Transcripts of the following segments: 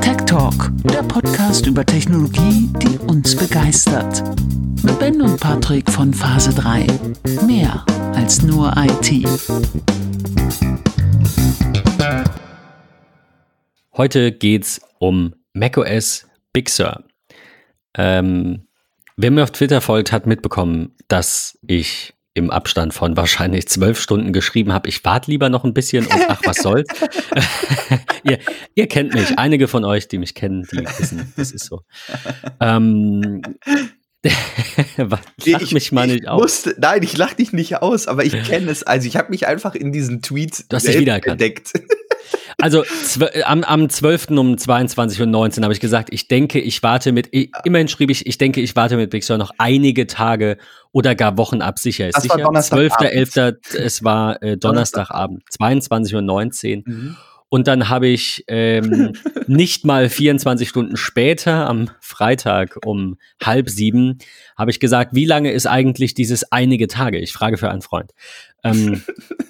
Tech Talk, der Podcast über Technologie, die uns begeistert. Mit Ben und Patrick von Phase 3. Mehr als nur IT. Heute geht's um macOS Big Sur. Ähm, wer mir auf Twitter folgt, hat mitbekommen, dass ich im Abstand von wahrscheinlich zwölf Stunden geschrieben habe, ich warte lieber noch ein bisschen und ach, was soll's. ihr, ihr, kennt mich. Einige von euch, die mich kennen, die wissen, das ist so. Ähm, lach ich, mich mal nicht aus. Musste, nein, ich lach dich nicht aus, aber ich kenne es. Also ich habe mich einfach in diesen Tweets du hast dich entdeckt. Also am, am 12. um 22.19 Uhr habe ich gesagt, ich denke, ich warte mit, ich, immerhin schrieb ich, ich denke, ich warte mit Big Sur noch einige Tage oder gar Wochen ab. Sicher ist das sicher. 12.11. Es war äh, Donnerstagabend, 22.19 Uhr. Mhm. Und dann habe ich ähm, nicht mal 24 Stunden später, am Freitag um halb sieben, habe ich gesagt, wie lange ist eigentlich dieses einige Tage? Ich frage für einen Freund. Ähm,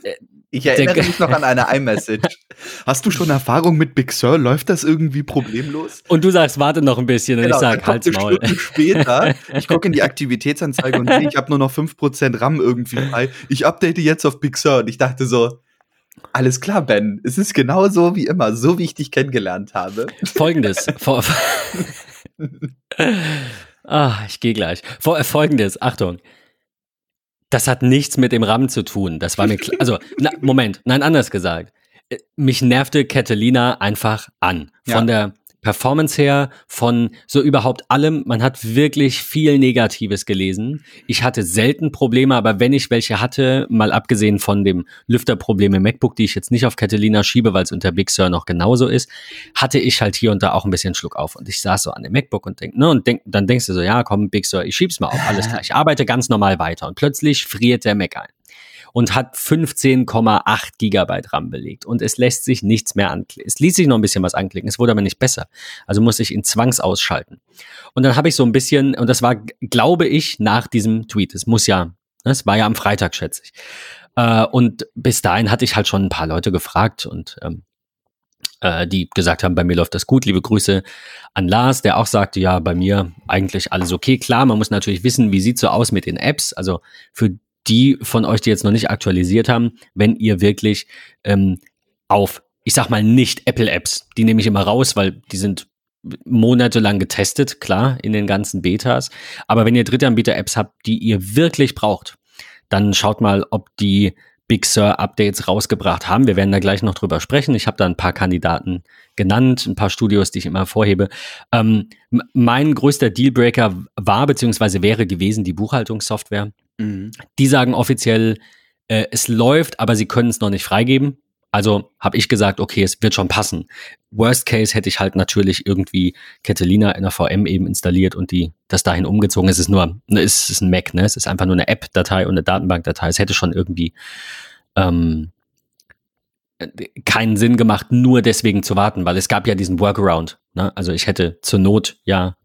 äh, ich erinnere mich noch an eine iMessage. Hast du schon Erfahrung mit Big Sur? Läuft das irgendwie problemlos? Und du sagst, warte noch ein bisschen. Genau, und ich sage, halt's Maul. Stunden später, ich gucke in die Aktivitätsanzeige und sehe, ich habe nur noch 5% RAM irgendwie frei. Ich update jetzt auf Big Sur. Und ich dachte so, alles klar, Ben. Es ist genau so wie immer, so wie ich dich kennengelernt habe. Folgendes. ah, ich gehe gleich. Folgendes, Achtung. Das hat nichts mit dem RAM zu tun. Das war mir klar. Also, na, Moment, nein, anders gesagt. Äh, mich nervte Catalina einfach an. Von ja. der Performance her, von so überhaupt allem. Man hat wirklich viel Negatives gelesen. Ich hatte selten Probleme, aber wenn ich welche hatte, mal abgesehen von dem Lüfterproblem im MacBook, die ich jetzt nicht auf Catalina schiebe, weil es unter Big Sur noch genauso ist, hatte ich halt hier und da auch ein bisschen Schluck auf. Und ich saß so an dem MacBook und denk, ne, und denk, dann denkst du so, ja, komm, Big Sur, ich schieb's mal auf, alles klar. Ich arbeite ganz normal weiter. Und plötzlich friert der Mac ein und hat 15,8 Gigabyte RAM belegt. Und es lässt sich nichts mehr anklicken. Es ließ sich noch ein bisschen was anklicken, es wurde aber nicht besser. Also musste ich ihn zwangsausschalten. Und dann habe ich so ein bisschen, und das war, glaube ich, nach diesem Tweet. Es muss ja, es war ja am Freitag, schätze ich. Äh, und bis dahin hatte ich halt schon ein paar Leute gefragt und ähm, äh, die gesagt haben, bei mir läuft das gut. Liebe Grüße an Lars, der auch sagte, ja, bei mir eigentlich alles okay. Klar, man muss natürlich wissen, wie sieht so aus mit den Apps. Also für die von euch, die jetzt noch nicht aktualisiert haben, wenn ihr wirklich ähm, auf, ich sag mal, nicht Apple-Apps, die nehme ich immer raus, weil die sind monatelang getestet, klar, in den ganzen Betas. Aber wenn ihr Drittanbieter-Apps habt, die ihr wirklich braucht, dann schaut mal, ob die Big Sur Updates rausgebracht haben. Wir werden da gleich noch drüber sprechen. Ich habe da ein paar Kandidaten genannt, ein paar Studios, die ich immer vorhebe. Ähm, mein größter Dealbreaker war bzw. wäre gewesen die Buchhaltungssoftware. Mhm. Die sagen offiziell, äh, es läuft, aber sie können es noch nicht freigeben. Also habe ich gesagt, okay, es wird schon passen. Worst Case hätte ich halt natürlich irgendwie Catalina in der VM eben installiert und die das dahin umgezogen. Es ist nur, ne, es ist ein Mac, ne? Es ist einfach nur eine App-Datei und eine Datenbank-Datei. Es hätte schon irgendwie ähm, keinen Sinn gemacht, nur deswegen zu warten, weil es gab ja diesen Workaround. Ne? Also ich hätte zur Not ja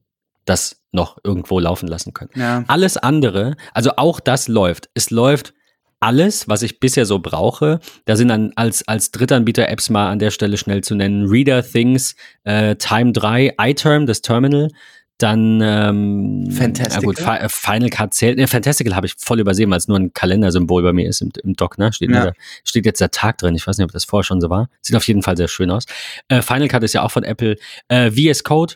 das noch irgendwo laufen lassen können. Ja. Alles andere, also auch das läuft. Es läuft alles, was ich bisher so brauche. Da sind dann als, als Drittanbieter-Apps mal an der Stelle schnell zu nennen. Reader, Things, äh, Time 3, iTerm, das Terminal. Dann ähm, Fantastical. gut, Final Cut zählt. Ne, Fantastical habe ich voll übersehen, weil es nur ein Kalendersymbol bei mir ist im, im Doc, ne? Steht, ja. da, steht jetzt der Tag drin. Ich weiß nicht, ob das vorher schon so war. Sieht auf jeden Fall sehr schön aus. Äh, Final Cut ist ja auch von Apple. Äh, VS Code,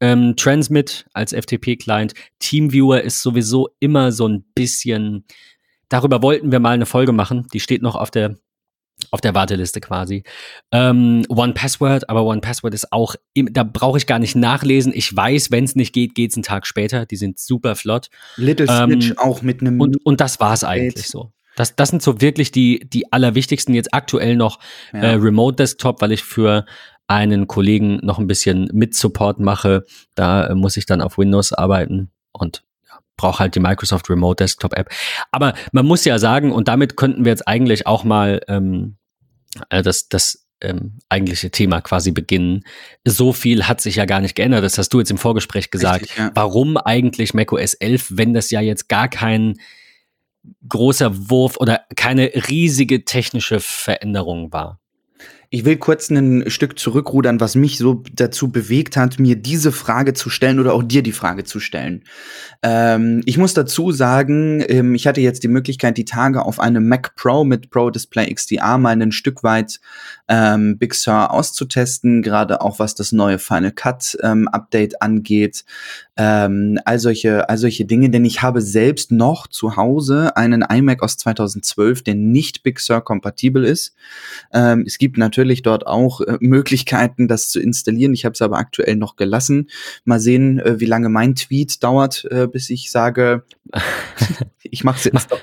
ähm, Transmit als FTP-Client. TeamViewer ist sowieso immer so ein bisschen. Darüber wollten wir mal eine Folge machen. Die steht noch auf der auf der Warteliste quasi. Ähm, One Password, aber One Password ist auch, da brauche ich gar nicht nachlesen. Ich weiß, wenn es nicht geht, geht es einen Tag später. Die sind super flott. Little Snitch ähm, auch mit einem. Und, und das war es eigentlich so. Das, das sind so wirklich die, die allerwichtigsten jetzt aktuell noch ja. äh, Remote Desktop, weil ich für einen Kollegen noch ein bisschen mit Support mache. Da äh, muss ich dann auf Windows arbeiten und ja, brauche halt die Microsoft Remote Desktop App. Aber man muss ja sagen, und damit könnten wir jetzt eigentlich auch mal ähm, äh, das, das ähm, eigentliche Thema quasi beginnen. So viel hat sich ja gar nicht geändert. Das hast du jetzt im Vorgespräch gesagt. Richtig, ja. Warum eigentlich macOS 11, wenn das ja jetzt gar kein großer Wurf oder keine riesige technische Veränderung war? Ich will kurz ein Stück zurückrudern, was mich so dazu bewegt hat, mir diese Frage zu stellen oder auch dir die Frage zu stellen. Ähm, ich muss dazu sagen, ähm, ich hatte jetzt die Möglichkeit, die Tage auf einem Mac Pro mit Pro Display XDR mal ein Stück weit ähm, Big Sur auszutesten, gerade auch was das neue Final Cut ähm, Update angeht. Ähm, all solche, all solche Dinge, denn ich habe selbst noch zu Hause einen iMac aus 2012, der nicht Big Sur kompatibel ist. Ähm, es gibt natürlich dort auch äh, Möglichkeiten, das zu installieren. Ich habe es aber aktuell noch gelassen. Mal sehen, äh, wie lange mein Tweet dauert, äh, bis ich sage, ich mache es jetzt doch.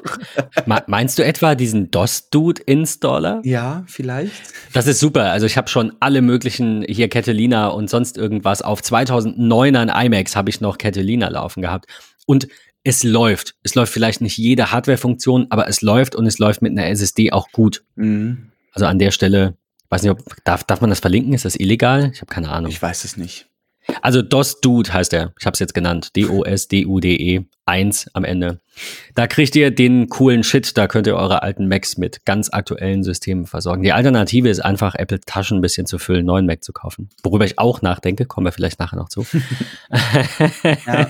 Meinst du etwa diesen DOS-Dude-Installer? Ja, vielleicht. Das ist super. Also ich habe schon alle möglichen, hier Catalina und sonst irgendwas. Auf 2009er iMacs habe ich noch Catalina laufen gehabt. Und es läuft. Es läuft vielleicht nicht jede Hardware-Funktion, aber es läuft und es läuft mit einer SSD auch gut. Mhm. Also an der Stelle Weiß nicht, ob, darf, darf man das verlinken? Ist das illegal? Ich habe keine Ahnung. Ich weiß es nicht. Also DOS Dude heißt er. Ich habe es jetzt genannt. D-O-S-D-U-D-E 1 am Ende. Da kriegt ihr den coolen Shit. Da könnt ihr eure alten Macs mit ganz aktuellen Systemen versorgen. Die Alternative ist einfach, Apple Taschen ein bisschen zu füllen, neuen Mac zu kaufen. Worüber ich auch nachdenke. Kommen wir vielleicht nachher noch zu. ja.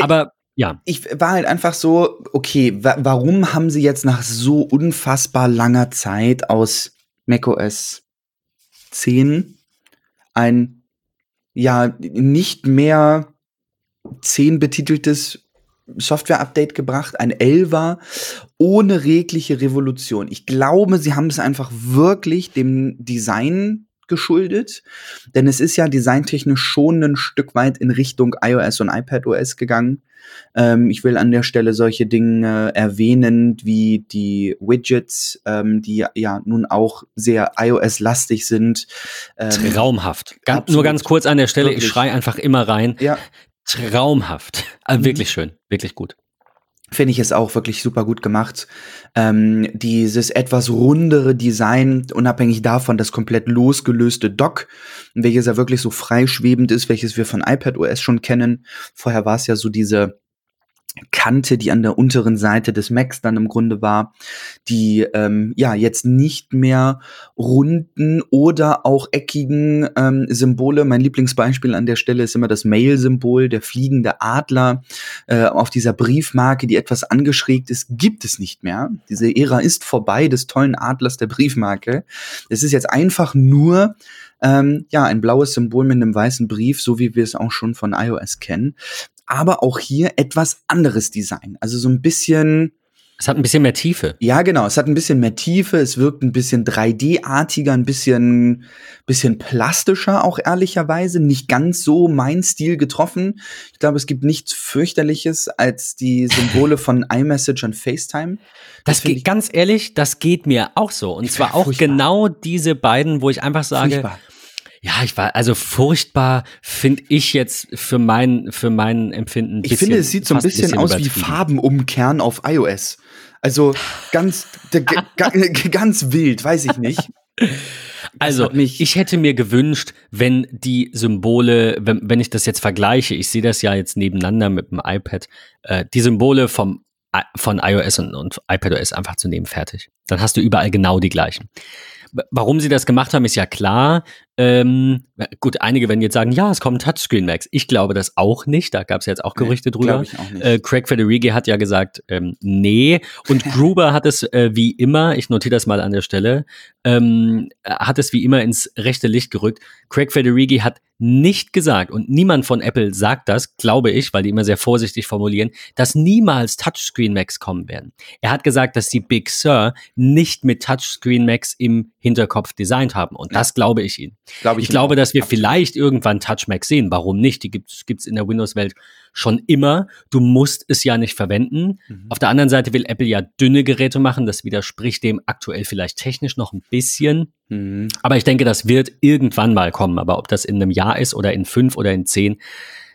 Aber ja. Ich war halt einfach so, okay, wa warum haben sie jetzt nach so unfassbar langer Zeit aus macOS 10 ein ja nicht mehr 10 betiteltes Software-Update gebracht, ein 11er, ohne regliche Revolution. Ich glaube, sie haben es einfach wirklich dem Design geschuldet, denn es ist ja designtechnisch schon ein Stück weit in Richtung iOS und iPadOS gegangen. Ähm, ich will an der Stelle solche Dinge erwähnen wie die Widgets, ähm, die ja nun auch sehr iOS-lastig sind. Ähm, Traumhaft. Ganz, nur ganz kurz an der Stelle, wirklich. ich schreie einfach immer rein. Ja. Traumhaft. Also wirklich schön, wirklich gut finde ich es auch wirklich super gut gemacht. Ähm, dieses etwas rundere Design, unabhängig davon das komplett losgelöste Dock, welches ja wirklich so freischwebend ist, welches wir von iPadOS schon kennen. Vorher war es ja so diese Kante, die an der unteren Seite des Macs dann im Grunde war, die ähm, ja jetzt nicht mehr runden oder auch eckigen ähm, Symbole. Mein Lieblingsbeispiel an der Stelle ist immer das Mail-Symbol, der fliegende Adler äh, auf dieser Briefmarke, die etwas angeschrägt ist, gibt es nicht mehr. Diese Ära ist vorbei des tollen Adlers der Briefmarke. Es ist jetzt einfach nur ähm, ja, ein blaues Symbol mit einem weißen Brief, so wie wir es auch schon von iOS kennen aber auch hier etwas anderes Design. Also so ein bisschen. Es hat ein bisschen mehr Tiefe. Ja, genau. Es hat ein bisschen mehr Tiefe. Es wirkt ein bisschen 3D-artiger, ein bisschen, bisschen plastischer auch ehrlicherweise. Nicht ganz so mein Stil getroffen. Ich glaube, es gibt nichts fürchterliches als die Symbole von iMessage und FaceTime. Das, das geht, ganz ehrlich, das geht mir auch so. Und zwar auch furchtbar. genau diese beiden, wo ich einfach sage, furchtbar. Ja, ich war, also furchtbar finde ich jetzt für mein, für mein Empfinden. Bisschen, ich finde, es sieht so ein bisschen, bisschen aus wie Farbenumkehren auf iOS. Also ganz, ganz wild, weiß ich nicht. Also, ich hätte mir gewünscht, wenn die Symbole, wenn, wenn ich das jetzt vergleiche, ich sehe das ja jetzt nebeneinander mit dem iPad, äh, die Symbole vom, von iOS und, und iPadOS einfach zu nehmen, fertig. Dann hast du überall genau die gleichen. Warum sie das gemacht haben, ist ja klar. Ähm, gut, einige werden jetzt sagen, ja, es kommen Touchscreen Macs. Ich glaube das auch nicht. Da gab es jetzt auch Gerüchte nee, drüber. Ich auch nicht. Äh, Craig Federighi hat ja gesagt, ähm, nee. Und Gruber hat es äh, wie immer, ich notiere das mal an der Stelle, ähm, hat es wie immer ins rechte Licht gerückt. Craig Federighi hat nicht gesagt, und niemand von Apple sagt das, glaube ich, weil die immer sehr vorsichtig formulieren, dass niemals Touchscreen Macs kommen werden. Er hat gesagt, dass die Big Sur nicht mit Touchscreen Macs im Hinterkopf designt haben. Und das glaube ich ihnen. Glaub ich, ich glaube, dass wir vielleicht irgendwann Touch Macs sehen. Warum nicht? Die gibt es in der Windows-Welt schon immer. Du musst es ja nicht verwenden. Mhm. Auf der anderen Seite will Apple ja dünne Geräte machen. Das widerspricht dem aktuell vielleicht technisch noch ein bisschen. Mhm. Aber ich denke, das wird irgendwann mal kommen. Aber ob das in einem Jahr ist oder in fünf oder in zehn,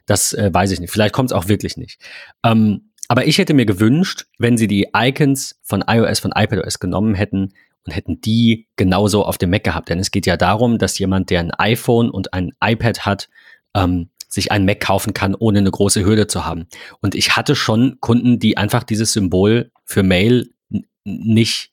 das äh, weiß ich nicht. Vielleicht kommt es auch wirklich nicht. Ähm, aber ich hätte mir gewünscht, wenn sie die Icons von iOS, von iPadOS genommen hätten und hätten die genauso auf dem Mac gehabt. Denn es geht ja darum, dass jemand, der ein iPhone und ein iPad hat, ähm, sich einen Mac kaufen kann, ohne eine große Hürde zu haben. Und ich hatte schon Kunden, die einfach dieses Symbol für Mail nicht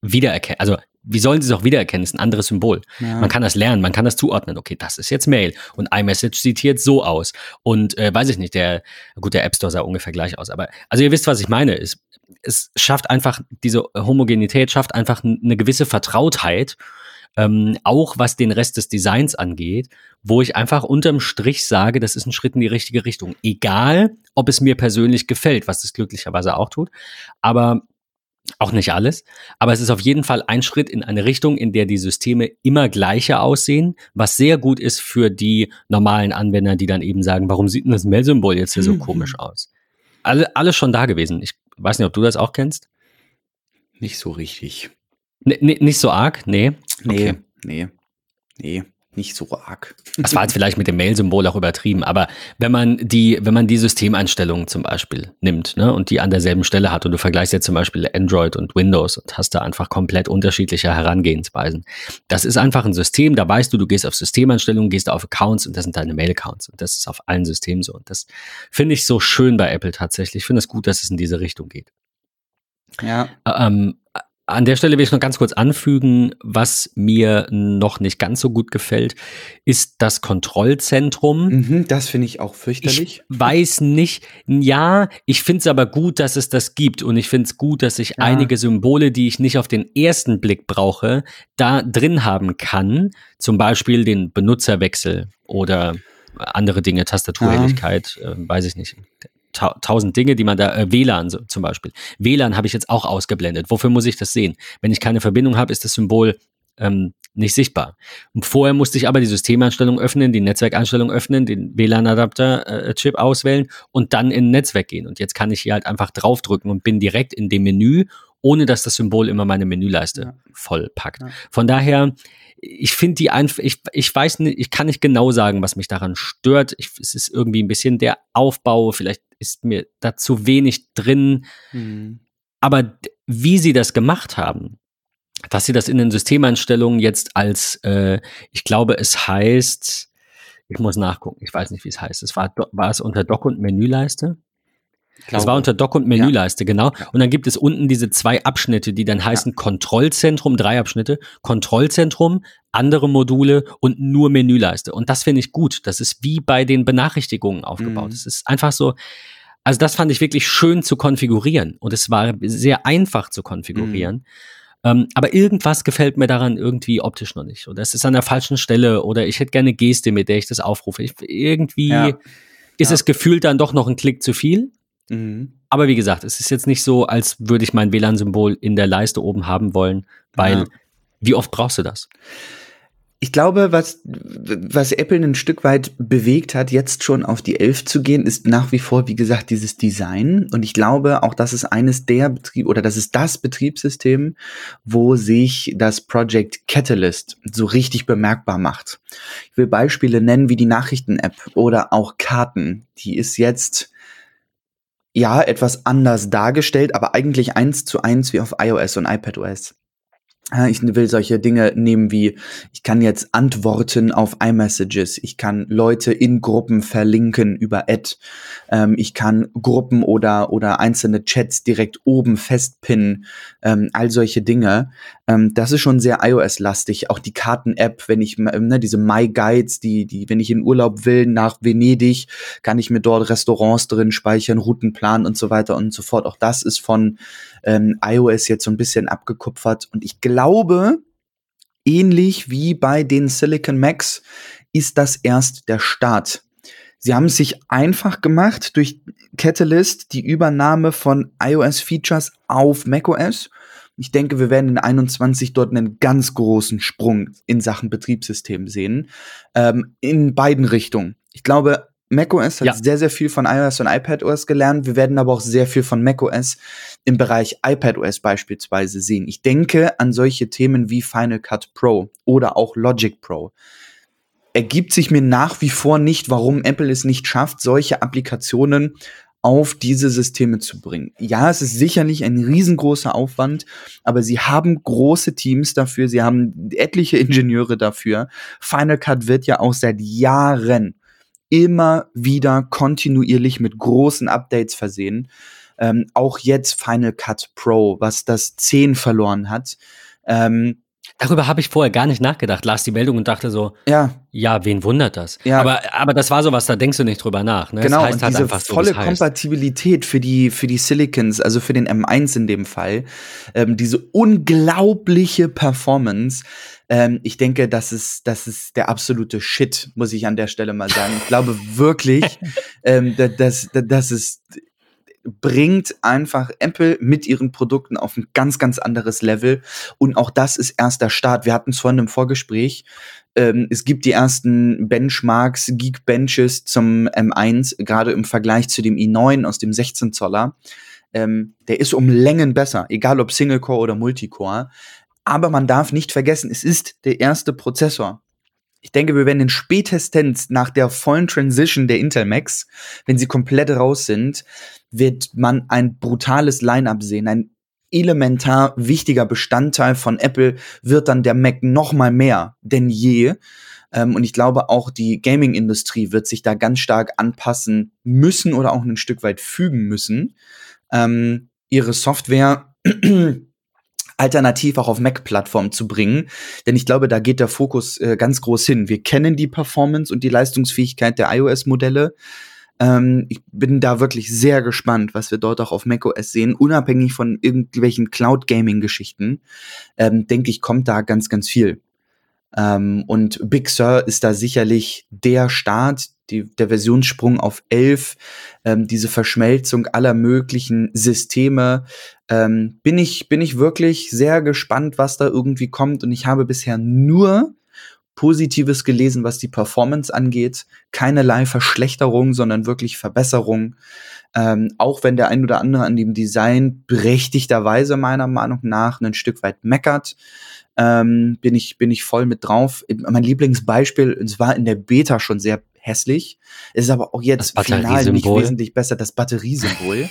wiedererkennen. Also wie sollen sie es auch wiedererkennen? Das ist ein anderes Symbol. Ja. Man kann das lernen, man kann das zuordnen. Okay, das ist jetzt Mail und iMessage sieht jetzt so aus. Und äh, weiß ich nicht, der, gut, der App Store sah ungefähr gleich aus. Aber also ihr wisst, was ich meine. Es, es schafft einfach, diese Homogenität schafft einfach eine gewisse Vertrautheit, ähm, auch was den Rest des Designs angeht, wo ich einfach unterm Strich sage, das ist ein Schritt in die richtige Richtung. Egal, ob es mir persönlich gefällt, was es glücklicherweise auch tut. Aber auch nicht alles, aber es ist auf jeden Fall ein Schritt in eine Richtung, in der die Systeme immer gleicher aussehen, was sehr gut ist für die normalen Anwender, die dann eben sagen, warum sieht denn das Mail-Symbol jetzt hier so Mhm. komisch aus? Alle, alles schon da gewesen. Ich weiß nicht, ob du das auch kennst. Nicht so richtig. N nicht so arg, nee. Nee, Okay. nee, nee, nicht so arg. Das war jetzt vielleicht mit dem Mail-Symbol auch übertrieben, aber wenn man die, wenn man die Systemeinstellungen zum Beispiel nimmt, ne, und die an derselben Stelle hat und du vergleichst jetzt zum Beispiel Android und Windows und hast da einfach komplett unterschiedliche Herangehensweisen. Das ist einfach ein System, da weißt du, du gehst auf Systemeinstellungen, gehst auf Accounts und das sind deine Mail-Accounts und das ist auf allen Systemen so und das finde ich so schön bei Apple tatsächlich. Ich finde es gut, dass es in diese Richtung geht. Ja. Ähm, an der Stelle will ich noch ganz kurz anfügen, was mir noch nicht ganz so gut gefällt, ist das Kontrollzentrum. Mhm, das finde ich auch fürchterlich. Ich weiß nicht, ja, ich finde es aber gut, dass es das gibt und ich finde es gut, dass ich Ja. einige Symbole, die ich nicht auf den ersten Blick brauche, da drin haben kann. Zum Beispiel den Benutzerwechsel oder andere Dinge, Tastaturhelligkeit, äh, weiß ich nicht. Ta tausend Dinge, die man da, äh, WLAN so, zum Beispiel. WLAN habe ich jetzt auch ausgeblendet. Wofür muss ich das sehen? Wenn ich keine Verbindung habe, ist das Symbol ähm, nicht sichtbar. Und vorher musste ich aber die Systemeinstellung öffnen, die Netzwerkeinstellung öffnen, den WLAN-Adapter-Chip auswählen und dann in Netzwerk gehen. Und jetzt kann ich hier halt einfach draufdrücken und bin direkt in dem Menü, ohne dass das Symbol immer meine Menüleiste Ja. vollpackt. Ja. Von daher, ich finde die einfach, ich, ich weiß nicht, ich kann nicht genau sagen, was mich daran stört. Ich, es ist irgendwie ein bisschen der Aufbau, vielleicht ist mir da zu wenig drin. Mhm. Aber wie sie das gemacht haben, dass sie das in den Systemeinstellungen jetzt als, äh, ich glaube, es heißt, ich muss nachgucken, ich weiß nicht, wie es heißt. Es war, war es unter Dock und Menüleiste? Es war unter Dock und Menüleiste, genau. Und dann gibt es unten diese zwei Abschnitte, die dann heißen Kontrollzentrum, drei Abschnitte, Kontrollzentrum, andere Module und nur Menüleiste. Und das finde ich gut. Das ist wie bei den Benachrichtigungen aufgebaut. Mhm. Es ist einfach so, also das fand ich wirklich schön zu konfigurieren. Und es war sehr einfach zu konfigurieren. Ähm, aber irgendwas gefällt mir daran irgendwie optisch noch nicht. Oder es ist an der falschen Stelle oder ich hätte gerne Geste, mit der ich das aufrufe. Ich, irgendwie Ja. ist Ja. es gefühlt dann doch noch ein Klick zu viel. Mhm. Aber wie gesagt, es ist jetzt nicht so, als würde ich mein WLAN-Symbol in der Leiste oben haben wollen, weil Ja. wie oft brauchst du das? Ich glaube, was, was Apple ein Stück weit bewegt hat, jetzt schon auf die 11 zu gehen, ist nach wie vor, wie gesagt, dieses Design. Und ich glaube auch, das ist eines der Betrieb oder das ist das Betriebssystem, wo sich das Project Catalyst so richtig bemerkbar macht. Ich will Beispiele nennen wie die Nachrichten-App oder auch Karten. Die ist jetzt ja etwas anders dargestellt, aber eigentlich eins zu eins wie auf iOS und iPadOS. Ja, Ich will solche Dinge nehmen wie, ich kann jetzt antworten auf iMessages, ich kann Leute in Gruppen verlinken über Ad, ähm, ich kann Gruppen oder, oder einzelne Chats direkt oben festpinnen, ähm, all solche Dinge. Ähm, das ist schon sehr iOS-lastig. Auch die Karten-App, wenn ich, ne, diese My Guides, die, die, wenn ich in Urlaub will nach Venedig, kann ich mir dort Restaurants drin speichern, Routenplan und so weiter und so fort. Auch das ist von ähm, iOS jetzt so ein bisschen abgekupfert. Und ich glaube, ähnlich wie bei den Silicon Macs ist das erst der Start. Sie haben es sich einfach gemacht durch Catalyst, die Übernahme von iOS-Features auf macOS. Ich denke, wir werden in 21 dort einen ganz großen Sprung in Sachen Betriebssystem sehen. Ähm, in beiden Richtungen. Ich glaube, macOS hat Ja. sehr, sehr viel von iOS und iPadOS gelernt. Wir werden aber auch sehr viel von macOS im Bereich iPadOS beispielsweise sehen. Ich denke an solche Themen wie Final Cut Pro oder auch Logic Pro. Ergibt sich mir nach wie vor nicht, warum Apple es nicht schafft, solche Applikationen auf diese Systeme zu bringen. Ja, es ist sicherlich ein riesengroßer Aufwand, aber sie haben große Teams dafür, sie haben etliche Ingenieure dafür. Final Cut wird ja auch seit Jahren immer wieder kontinuierlich mit großen Updates versehen. Ähm, auch jetzt Final Cut Pro, was das 10 verloren hat. Ähm, Darüber habe ich vorher gar nicht nachgedacht. Las die Meldung und dachte so, Ja, ja, wen wundert das? Ja. Aber, aber das war sowas, da denkst du nicht drüber nach. Ne? genau. Es heißt und halt diese einfach so, volle heißt. Kompatibilität für die, für die Silicons, also für den M1 in dem Fall, ähm, diese unglaubliche Performance. Ähm, ich denke, das ist, das ist der absolute Shit, muss ich an der Stelle mal sagen. Ich glaube wirklich, ähm, da- das, da- das ist bringt einfach Apple mit ihren Produkten auf ein ganz, ganz anderes Level. Und auch das ist erst der Start. Wir hatten es vorhin im Vorgespräch. Ähm, es gibt die ersten Benchmarks, Geekbenches zum M1, gerade im Vergleich zu dem i9 aus dem 16 Zoller. Ähm, der ist um Längen besser, egal ob Single-Core oder Multicore. Aber man darf nicht vergessen, es ist der erste Prozessor. Ich denke, wir werden den spätestens nach der vollen Transition der Intel Macs, wenn sie komplett raus sind, wird man ein brutales Line-up sehen. Ein elementar wichtiger Bestandteil von Apple wird dann der Mac noch mal mehr denn je. Ähm, und ich glaube, auch die Gaming-Industrie wird sich da ganz stark anpassen müssen oder auch ein Stück weit fügen müssen, ähm, ihre Software alternativ auch auf Mac-Plattformen zu bringen. Denn ich glaube, da geht der Fokus äh, ganz groß hin. Wir kennen die Performance und die Leistungsfähigkeit der iOS-Modelle. Ähm, ich bin da wirklich sehr gespannt, was wir dort auch auf macOS sehen. Unabhängig von irgendwelchen Cloud-Gaming-Geschichten, ähm, denke ich, kommt da ganz, ganz viel. Ähm, und Big Sur ist da sicherlich der Start, die, der Versionssprung auf 11, ähm, diese Verschmelzung aller möglichen Systeme. Ähm, bin, ich, bin ich wirklich sehr gespannt, was da irgendwie kommt. Und ich habe bisher nur Positives gelesen, was die Performance angeht. Keinerlei Verschlechterung, sondern wirklich Verbesserung. Ähm, auch wenn der ein oder andere an dem Design berechtigterweise meiner Meinung nach ein Stück weit meckert, ähm, bin ich bin ich voll mit drauf. Mein Lieblingsbeispiel, es war in der Beta schon sehr hässlich, es ist aber auch jetzt final nicht wesentlich besser, das Batteriesymbol.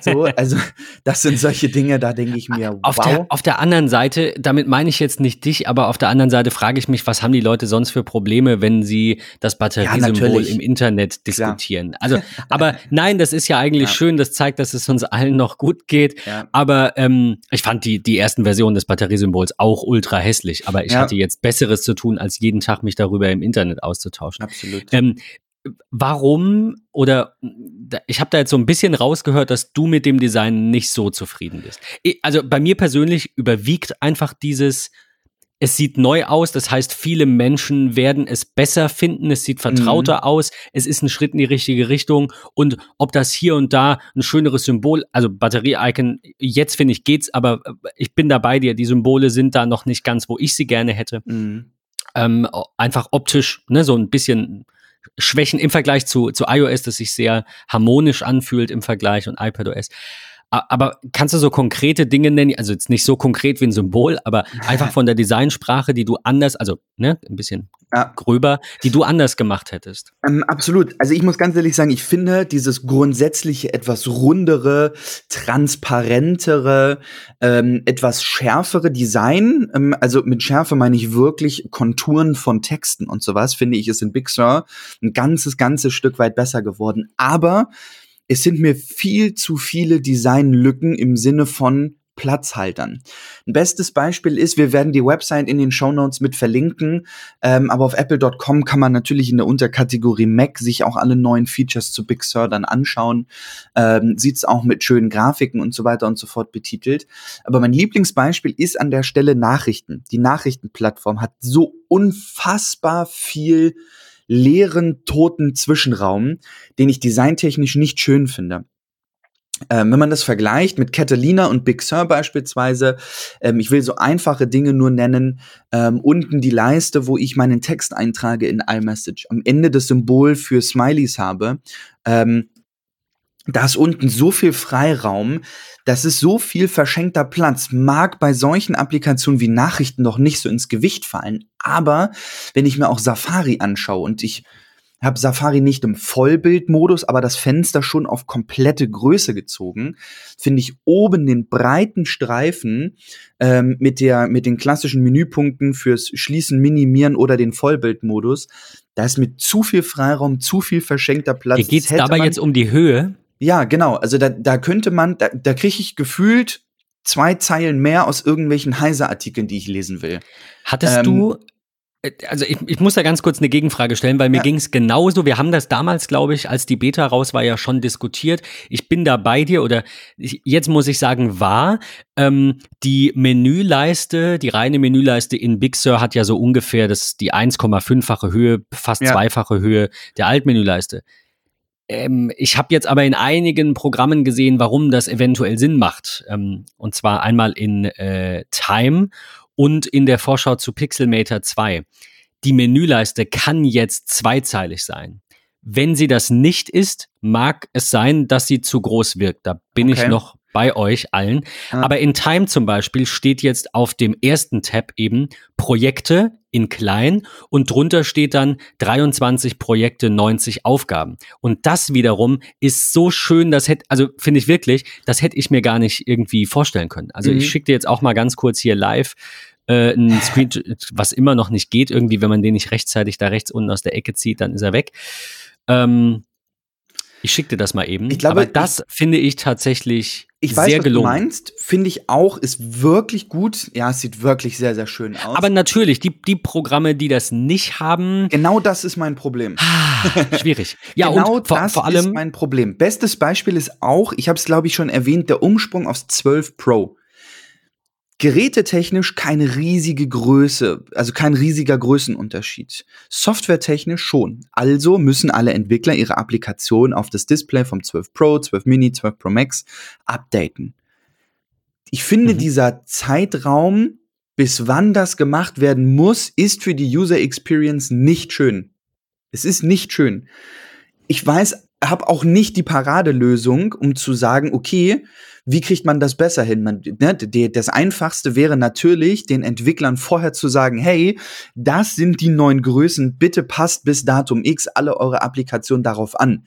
so, also das sind solche Dinge, da denke ich mir, Auf, wow. der, auf der anderen Seite, damit meine ich jetzt nicht dich, aber auf der anderen Seite frage ich mich, was haben die Leute sonst für Probleme, wenn sie das Batteriesymbol natürlich. im Internet diskutieren? Also, aber nein, das ist ja eigentlich Ja. schön, das zeigt, dass es uns allen noch gut geht. ja. Aber ähm, ich fand die, die ersten Versionen des Batteriesymbols auch ultra hässlich. Aber ich Ja. hatte jetzt Besseres zu tun, als jeden Tag mich darüber im Internet auszutauschen. Absolut. Ähm, warum oder ich habe da jetzt so ein bisschen rausgehört, dass du mit dem Design nicht so zufrieden bist. Also bei mir persönlich überwiegt einfach dieses, es sieht neu aus, das heißt, viele Menschen werden es besser finden, es sieht vertrauter aus, es ist ein Schritt in die richtige Richtung und ob das hier und da ein schöneres Symbol, also Batterie-Icon, jetzt finde ich geht's, aber äh, ich bin da bei dir, die Symbole sind da noch nicht ganz, wo ich sie gerne hätte Mhm. ähm, einfach optisch ne, so ein bisschen Schwächen im Vergleich zu, zu iOS, das sich sehr harmonisch anfühlt im Vergleich und iPadOS. Aber kannst du so konkrete Dinge nennen, also jetzt nicht so konkret wie ein Symbol, aber einfach von der Designsprache, die du anders, also ne, ein bisschen Ja. gröber, die du anders gemacht hättest? Ähm, absolut. Also ich muss ganz ehrlich sagen, ich finde dieses grundsätzliche etwas rundere, transparentere, ähm, etwas schärfere Design, ähm, also mit Schärfe meine ich wirklich Konturen von Texten und sowas, finde ich, ist in Big Sur ein ganzes, ganzes Stück weit besser geworden. Aber es sind mir viel zu viele Designlücken im Sinne von Platzhaltern. Ein bestes Beispiel ist, wir werden die Website in den Shownotes mit verlinken, ähm, aber auf apple.com kann man natürlich in der Unterkategorie Mac sich auch alle neuen Features zu Big Sur dann anschauen. Ähm, Sieht es auch mit schönen Grafiken und so weiter und so fort betitelt. Aber mein Lieblingsbeispiel ist an der Stelle Nachrichten. Die Nachrichtenplattform hat so unfassbar viel leeren, toten Zwischenraum, den ich designtechnisch nicht schön finde. Ähm, wenn man das vergleicht mit Catalina und Big Sur beispielsweise, ähm, ich will so einfache Dinge nur nennen, ähm, unten die Leiste, wo ich meinen Text eintrage in iMessage, am Ende das Symbol für Smileys habe, ähm, da ist unten so viel Freiraum, das ist so viel verschenkter Platz, mag bei solchen Applikationen wie Nachrichten noch nicht so ins Gewicht fallen, aber wenn ich mir auch Safari anschaue und ich habe Safari nicht im Vollbildmodus, aber das Fenster schon auf komplette Größe gezogen, finde ich oben den breiten Streifen ähm, mit, der, mit den klassischen Menüpunkten fürs Schließen, Minimieren oder den Vollbildmodus. Da ist mit zu viel Freiraum, zu viel verschenkter Platz. Hier Das hätte dabei jetzt um die Höhe. Ja, genau. Also da, da könnte man, da, da kriege ich gefühlt zwei Zeilen mehr aus irgendwelchen Heise-Artikeln, die ich lesen will. Hattest Ähm, du, äh, also ich, ich muss da ganz kurz eine Gegenfrage stellen, weil mir Ja. ging es genauso. Wir haben das damals, glaube ich, als die Beta raus war, ja schon diskutiert. Ich bin da bei dir oder ich, jetzt muss ich sagen, war. Ähm, die Menüleiste, die reine Menüleiste in Big Sur hat ja so ungefähr das, die 1,5-fache Höhe, fast Ja. zweifache Höhe der Altmenüleiste. Ähm, ich habe jetzt aber in einigen Programmen gesehen, warum das eventuell Sinn macht. Ähm, und zwar einmal in äh, Time und in der Vorschau zu Pixelmator 2. Die Menüleiste kann jetzt zweizeilig sein. Wenn sie das nicht ist, mag es sein, dass sie zu groß wirkt. Da bin ich Okay. noch bei euch allen. Ja. Aber in Time zum Beispiel steht jetzt auf dem ersten Tab eben Projekte in klein und drunter steht dann 23 Projekte, 90 Aufgaben. Und das wiederum ist so schön, das hätte, also finde ich wirklich, das hätte ich mir gar nicht irgendwie vorstellen können. Also Mhm. ich schicke dir jetzt auch mal ganz kurz hier live äh, ein Screen, was immer noch nicht geht, irgendwie, wenn man den nicht rechtzeitig da rechts unten aus der Ecke zieht, dann ist er weg. Ähm, ich schicke dir das mal eben. Ich glaube, Aber das finde ich tatsächlich Ich weiß, sehr was gelungen. du meinst. Finde ich auch, ist wirklich gut. Ja, es sieht wirklich sehr, sehr schön aus. Aber natürlich, die, die Programme, die das nicht haben, genau das ist mein Problem. schwierig. Ja, genau und vor, das vor ist allem, mein Problem. Bestes Beispiel ist auch, ich habe es glaube ich schon erwähnt, der Umsprung aufs 12 Pro. Gerätetechnisch keine riesige Größe, also kein riesiger Größenunterschied. Softwaretechnisch schon. Also müssen alle Entwickler ihre Applikation auf das Display vom 12 Pro, 12 Mini, 12 Pro Max updaten. Ich finde, Mhm. dieser Zeitraum, bis wann das gemacht werden muss, ist für die User Experience nicht schön. Es ist nicht schön. Ich weiß, habe auch nicht die Paradelösung, um zu sagen, okay, wie kriegt man das besser hin? Man, ne, die, das Einfachste wäre natürlich, den Entwicklern vorher zu sagen, hey, das sind die neuen Größen, bitte passt bis Datum X alle eure Applikationen darauf an.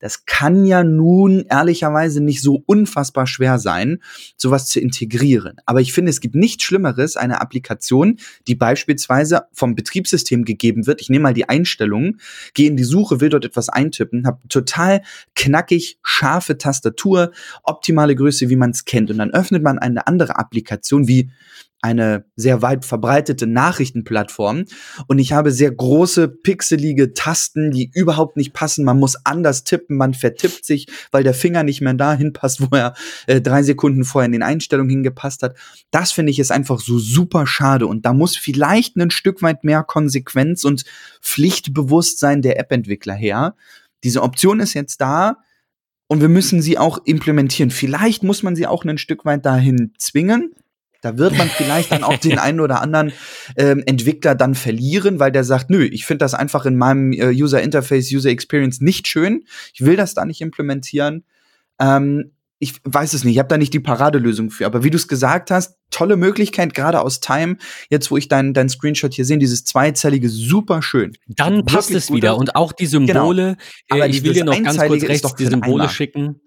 Das kann ja nun ehrlicherweise nicht so unfassbar schwer sein, sowas zu integrieren. Aber ich finde, es gibt nichts Schlimmeres, eine Applikation, die beispielsweise vom Betriebssystem gegeben wird. Ich nehme mal die Einstellungen, gehe in die Suche, will dort etwas eintippen, habe total knackig scharfe Tastatur, optimale Größe, wie man es kennt. Und dann öffnet man eine andere Applikation wie eine sehr weit verbreitete Nachrichtenplattform und ich habe sehr große pixelige Tasten, die überhaupt nicht passen. Man muss anders tippen, man vertippt sich, weil der Finger nicht mehr dahin passt, wo er äh, drei Sekunden vorher in den Einstellungen hingepasst hat. Das finde ich ist einfach so super schade und da muss vielleicht ein Stück weit mehr Konsequenz und Pflichtbewusstsein der App-Entwickler her. Diese Option ist jetzt da und wir müssen sie auch implementieren. Vielleicht muss man sie auch ein Stück weit dahin zwingen. Da wird man vielleicht dann auch den einen oder anderen ähm, Entwickler dann verlieren, weil der sagt, nö, ich finde das einfach in meinem äh, User Interface, User Experience nicht schön. Ich will das da nicht implementieren. Ähm, ich weiß es nicht, ich habe da nicht die Paradelösung für. Aber wie du es gesagt hast, tolle Möglichkeit, gerade aus Time, jetzt wo ich dein, dein Screenshot hier sehe, dieses zweizellige, super schön. dann passt wirklich es wieder. aus. Und auch die Symbole, Aber äh, ich will dir noch ganz kurz rechts die Symbole Eimer. schicken.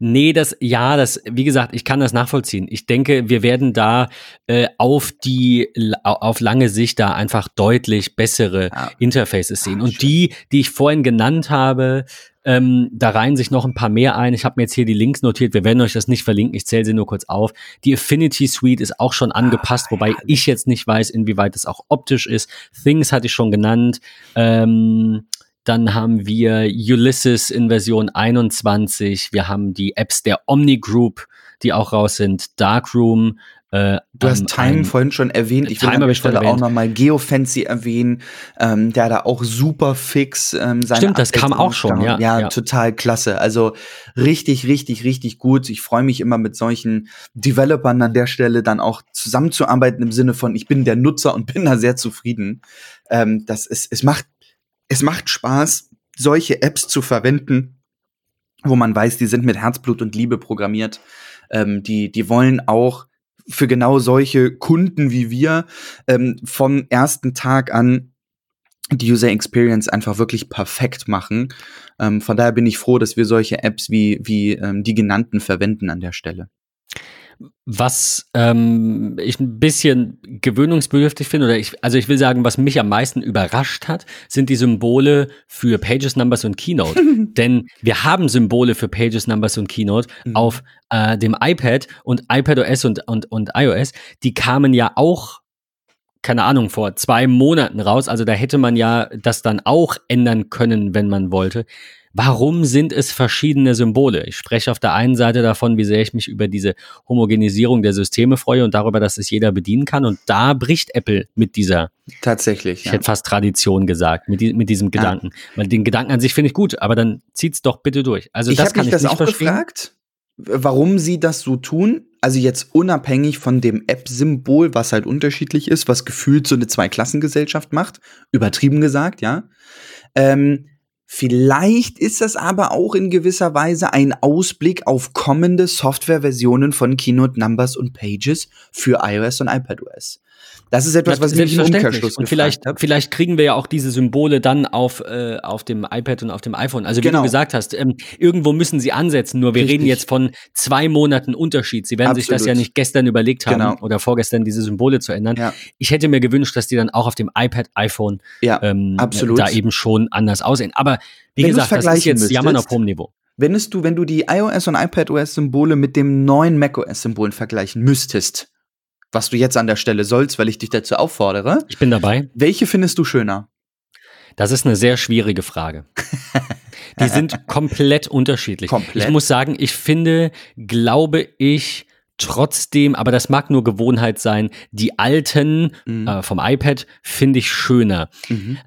Nee, das, ja, das, wie gesagt, ich kann das nachvollziehen. Ich denke, wir werden da äh, auf die, auf lange Sicht da einfach deutlich bessere Ja. Interfaces sehen. Ah, Und die, die ich vorhin genannt habe, ähm, da reihen sich noch ein paar mehr ein. Ich habe mir jetzt hier die Links notiert. Wir werden euch das nicht verlinken. Ich zähle sie nur kurz auf. Die Affinity Suite ist auch schon angepasst, wobei ich jetzt nicht weiß, inwieweit es auch optisch ist. Things hatte ich schon genannt. Ähm, dann haben wir Ulysses in Version 21. Wir haben die Apps der Omni Group, die auch raus sind. Darkroom. Äh, Du hast ähm, Time ein- vorhin schon erwähnt. Ich will Time an der ich schon Stelle auch nochmal GeoFancy erwähnen, ähm, der da auch super fix ähm, seine Stimmt, das Updates kam auch schon, ja, ja. ja. total klasse. Also richtig, richtig, richtig gut. Ich freue mich immer mit solchen Developern an der Stelle dann auch zusammenzuarbeiten im Sinne von, ich bin der Nutzer und bin da sehr zufrieden. Ähm, das ist, es macht, es macht Spaß, solche Apps zu verwenden, wo man weiß, die sind mit Herzblut und Liebe programmiert. Ähm, die, die wollen auch für genau solche Kunden wie wir ähm, vom ersten Tag an die User Experience einfach wirklich perfekt machen. Ähm, von daher bin ich froh, dass wir solche Apps wie, wie ähm, die genannten verwenden an der Stelle. Was ähm, ich ein bisschen gewöhnungsbedürftig finde, oder ich, also ich will sagen, was mich am meisten überrascht hat, sind die Symbole für Pages, Numbers und Keynote. Denn wir haben Symbole für Pages, Numbers und Keynote Mhm. auf äh, dem iPad und iPadOS und, und, und iOS. Die kamen ja auch, keine Ahnung, vor zwei Monaten raus. Also da hätte man ja das dann auch ändern können, wenn man wollte. Warum sind es verschiedene Symbole? Ich spreche auf der einen Seite davon, wie sehr ich mich über diese Homogenisierung der Systeme freue und darüber, dass es jeder bedienen kann. Und da bricht Apple mit dieser, Tatsächlich. ich Ja. hätte fast Tradition gesagt, mit, die, mit diesem Gedanken. Weil den Gedanken an sich finde ich gut, aber dann zieht's doch bitte durch. Also ich das habe kann mich ich das nicht auch verstehen. gefragt, warum sie das so tun. Also jetzt unabhängig von dem App-Symbol, was halt unterschiedlich ist, was gefühlt so eine Zweiklassengesellschaft macht, übertrieben gesagt, ja. Ähm, vielleicht ist das aber auch in gewisser Weise ein Ausblick auf kommende Softwareversionen von Keynote Numbers und Pages für iOS und iPadOS. Das ist etwas, was ich mich im. Umkehrschluss Und vielleicht, vielleicht kriegen wir ja auch diese Symbole dann auf, äh, auf dem iPad und auf dem iPhone. Also wie Genau. du gesagt hast, ähm, irgendwo müssen sie ansetzen. Nur wir Richtig. reden jetzt von zwei Monaten Unterschied. Sie werden sich das Absolut. ja nicht gestern überlegt haben Genau. oder vorgestern diese Symbole zu ändern. Ja. Ich hätte mir gewünscht, dass die dann auch auf dem iPad, iPhone Ja, ähm, absolut. da eben schon anders aussehen. Aber wie Wenn gesagt, das ist jetzt Jammern auf müsstest, hohem Niveau. Wennest du, wenn du die iOS und iPadOS-Symbole mit dem neuen macOS-Symbolen vergleichen müsstest, was du jetzt an der Stelle sollst, weil ich dich dazu auffordere, Ich bin dabei. welche findest du schöner? Das ist eine sehr schwierige Frage. Die sind komplett unterschiedlich. Komplett. Ich muss sagen, ich finde, glaube ich, trotzdem, aber das mag nur Gewohnheit sein, die alten Mhm. äh, vom iPad finde ich schöner. Mhm.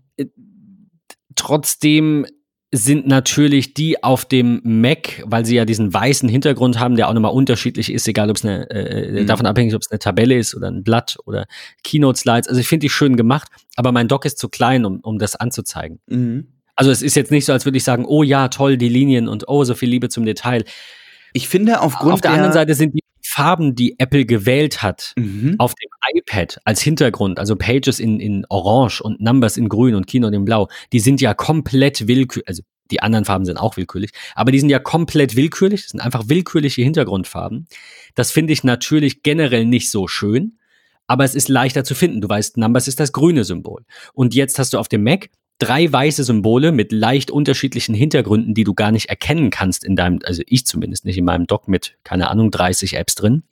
Trotzdem sind natürlich die auf dem Mac, weil sie ja diesen weißen Hintergrund haben, der auch nochmal unterschiedlich ist, egal ob es eine, äh, Mhm. davon abhängig, ob es eine Tabelle ist oder ein Blatt oder Keynote-Slides. Also ich finde die schön gemacht, aber mein Dock ist zu klein, um, um das anzuzeigen. Mhm. Also es ist jetzt nicht so, als würde ich sagen, oh ja, toll, die Linien und oh, so viel Liebe zum Detail. Ich finde aufgrund Auf der anderen Seite sind die Farben, die Apple gewählt hat, Mhm. auf dem iPad als Hintergrund, also Pages in, in Orange und Numbers in Grün und Keynote in Blau, die sind ja komplett willkürlich, also die anderen Farben sind auch willkürlich, aber die sind ja komplett willkürlich, das sind einfach willkürliche Hintergrundfarben. Das finde ich natürlich generell nicht so schön, aber es ist leichter zu finden. Du weißt, Numbers ist das grüne Symbol. Und jetzt hast du auf dem Mac drei weiße Symbole mit leicht unterschiedlichen Hintergründen, die du gar nicht erkennen kannst in deinem, also ich zumindest nicht in meinem Dock mit, keine Ahnung, 30 Apps drin.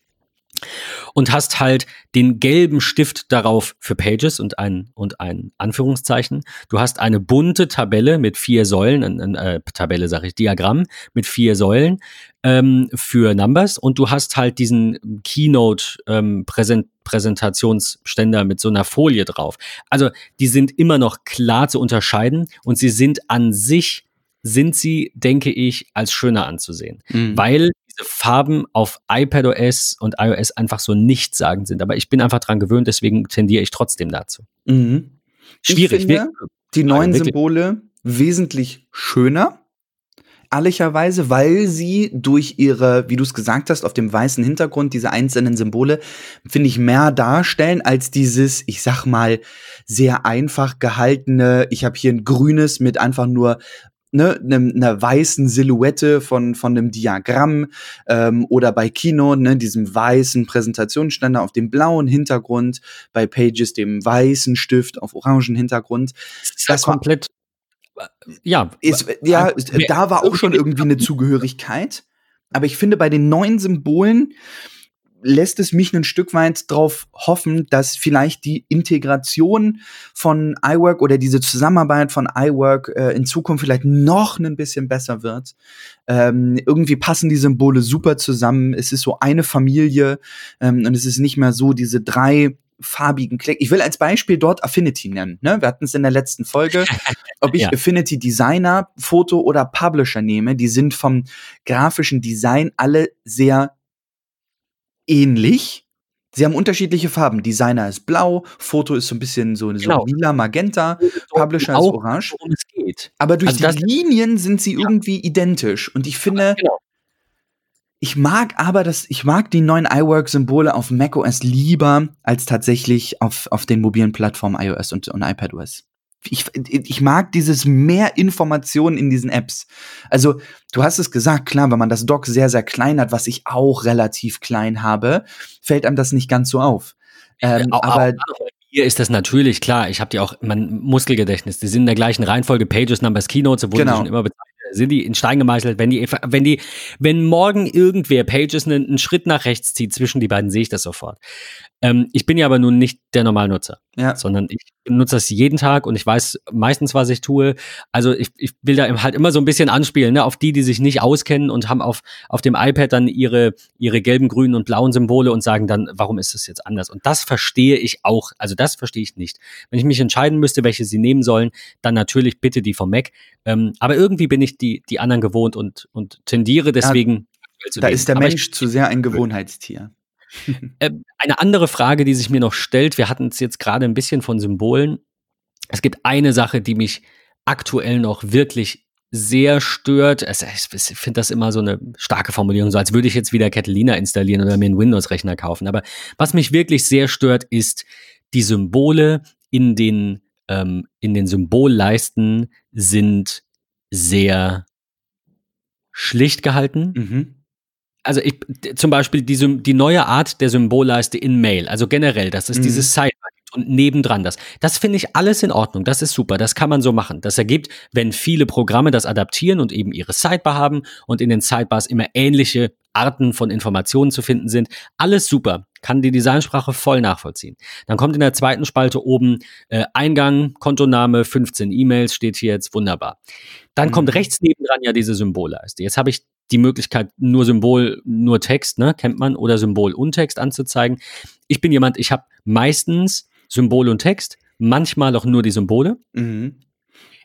Und hast halt den gelben Stift darauf für Pages und ein, und ein Anführungszeichen. Du hast eine bunte Tabelle mit vier Säulen, ein, äh, Tabelle sage ich, Diagramm mit vier Säulen ähm, für Numbers und du hast halt diesen Keynote ähm, Präsent Präsentationsständer mit so einer Folie drauf. Also die sind immer noch klar zu unterscheiden und sie sind an sich, sind sie, denke ich, als schöner anzusehen. Mhm. Weil Farben auf iPadOS und iOS einfach so nichtssagend sind. Aber ich bin einfach dran gewöhnt, deswegen tendiere ich trotzdem dazu. Mhm. Schwierig. Ich finde, die neuen wirklich. Symbole wesentlich schöner. Ehrlicherweise, weil sie durch ihre, wie du es gesagt hast, auf dem weißen Hintergrund diese einzelnen Symbole, finde ich, mehr darstellen als dieses, ich sag mal, sehr einfach gehaltene, ich habe hier ein grünes mit einfach nur ne, ne, einer weißen Silhouette von, von einem Diagramm ähm, oder bei Kino, ne, diesem weißen Präsentationsständer auf dem blauen Hintergrund, bei Pages dem weißen Stift auf orangen Hintergrund. das das war- komplett. Ja, Ist, ja, äh, ist, da war auch schon irgendwie eine Zugehörigkeit. Aber ich finde, bei den neuen Symbolen lässt es mich ein Stück weit drauf hoffen, dass vielleicht die Integration von iWork oder diese Zusammenarbeit von iWork äh, in Zukunft vielleicht noch ein bisschen besser wird. Ähm, irgendwie passen die Symbole super zusammen. Es ist so eine Familie ähm, und es ist nicht mehr so diese drei farbigen Klick. Ich will als Beispiel dort Affinity nennen. Ne? Wir hatten es in der letzten Folge. Ob ich Ja. Affinity Designer, Foto oder Publisher nehme, die sind vom grafischen Design alle sehr ähnlich. Sie haben unterschiedliche Farben. Designer ist blau, Foto ist so ein bisschen so, so Genau. lila, magenta, Publisher ist auch, orange. worum es geht. Aber durch Also die Linien sind sie irgendwie identisch. Und ich finde, Genau. ich mag aber das, ich mag die neuen iWork-Symbole auf macOS lieber als tatsächlich auf, auf den mobilen Plattformen iOS und, und iPadOS. Ich, ich mag dieses mehr Informationen in diesen Apps. Also, du hast es gesagt, klar, wenn man das Dock sehr, sehr klein hat, was ich auch relativ klein habe, fällt einem das nicht ganz so auf. Ähm, aber hier ist das natürlich klar. Ich habe die auch mein Muskelgedächtnis. Die sind in der gleichen Reihenfolge. Pages, Numbers, Keynotes, wurden genau. schon immer bezeichnet. Sind die in Stein gemeißelt? Wenn die, wenn die, wenn morgen irgendwer Pages einen, einen Schritt nach rechts zieht zwischen die beiden, sehe ich das sofort. Ähm, ich bin ja aber nun nicht der Normalnutzer, ja. sondern ich nutze das jeden Tag und ich weiß meistens, was ich tue. Also ich, ich will da halt immer so ein bisschen anspielen, ne, auf die, die sich nicht auskennen und haben auf, auf dem iPad dann ihre, ihre gelben, grünen und blauen Symbole und sagen dann, warum ist das jetzt anders? Und das verstehe ich auch. Also das verstehe ich nicht. Wenn ich mich entscheiden müsste, welche sie nehmen sollen, dann natürlich bitte die vom Mac. Ähm, aber irgendwie bin ich die, die anderen gewohnt und, und tendiere deswegen. Ja, da ist der Mensch ich, zu sehr ein Gewohnheitstier. Äh, eine andere Frage, die sich mir noch stellt, wir hatten es jetzt gerade ein bisschen von Symbolen. Es gibt eine Sache, die mich aktuell noch wirklich sehr stört. Ich finde das immer so eine starke Formulierung, so als würde ich jetzt wieder Catalina installieren oder mir einen Windows-Rechner kaufen. Aber was mich wirklich sehr stört, ist die Symbole in den, ähm, in den Symbolleisten sind sehr schlicht gehalten. Mhm also ich, zum Beispiel die, die neue Art der Symbolleiste in Mail, also generell, dass es mhm. dieses Sidebar und nebendran das. Das finde ich alles in Ordnung. Das ist super. Das kann man so machen. Das ergibt, wenn viele Programme das adaptieren und eben ihre Sidebar haben und in den Sidebars immer ähnliche Arten von Informationen zu finden sind. Alles super. Kann die Designsprache voll nachvollziehen. Dann kommt in der zweiten Spalte oben äh, Eingang, Kontoname, 15 E-Mails, steht hier jetzt wunderbar. Dann mhm. kommt rechts nebendran ja diese Symbolleiste. Jetzt habe ich die Möglichkeit, nur Symbol, nur Text, ne, kennt man, oder Symbol und Text anzuzeigen. Ich bin jemand, ich habe meistens Symbol und Text, manchmal auch nur die Symbole. Mhm.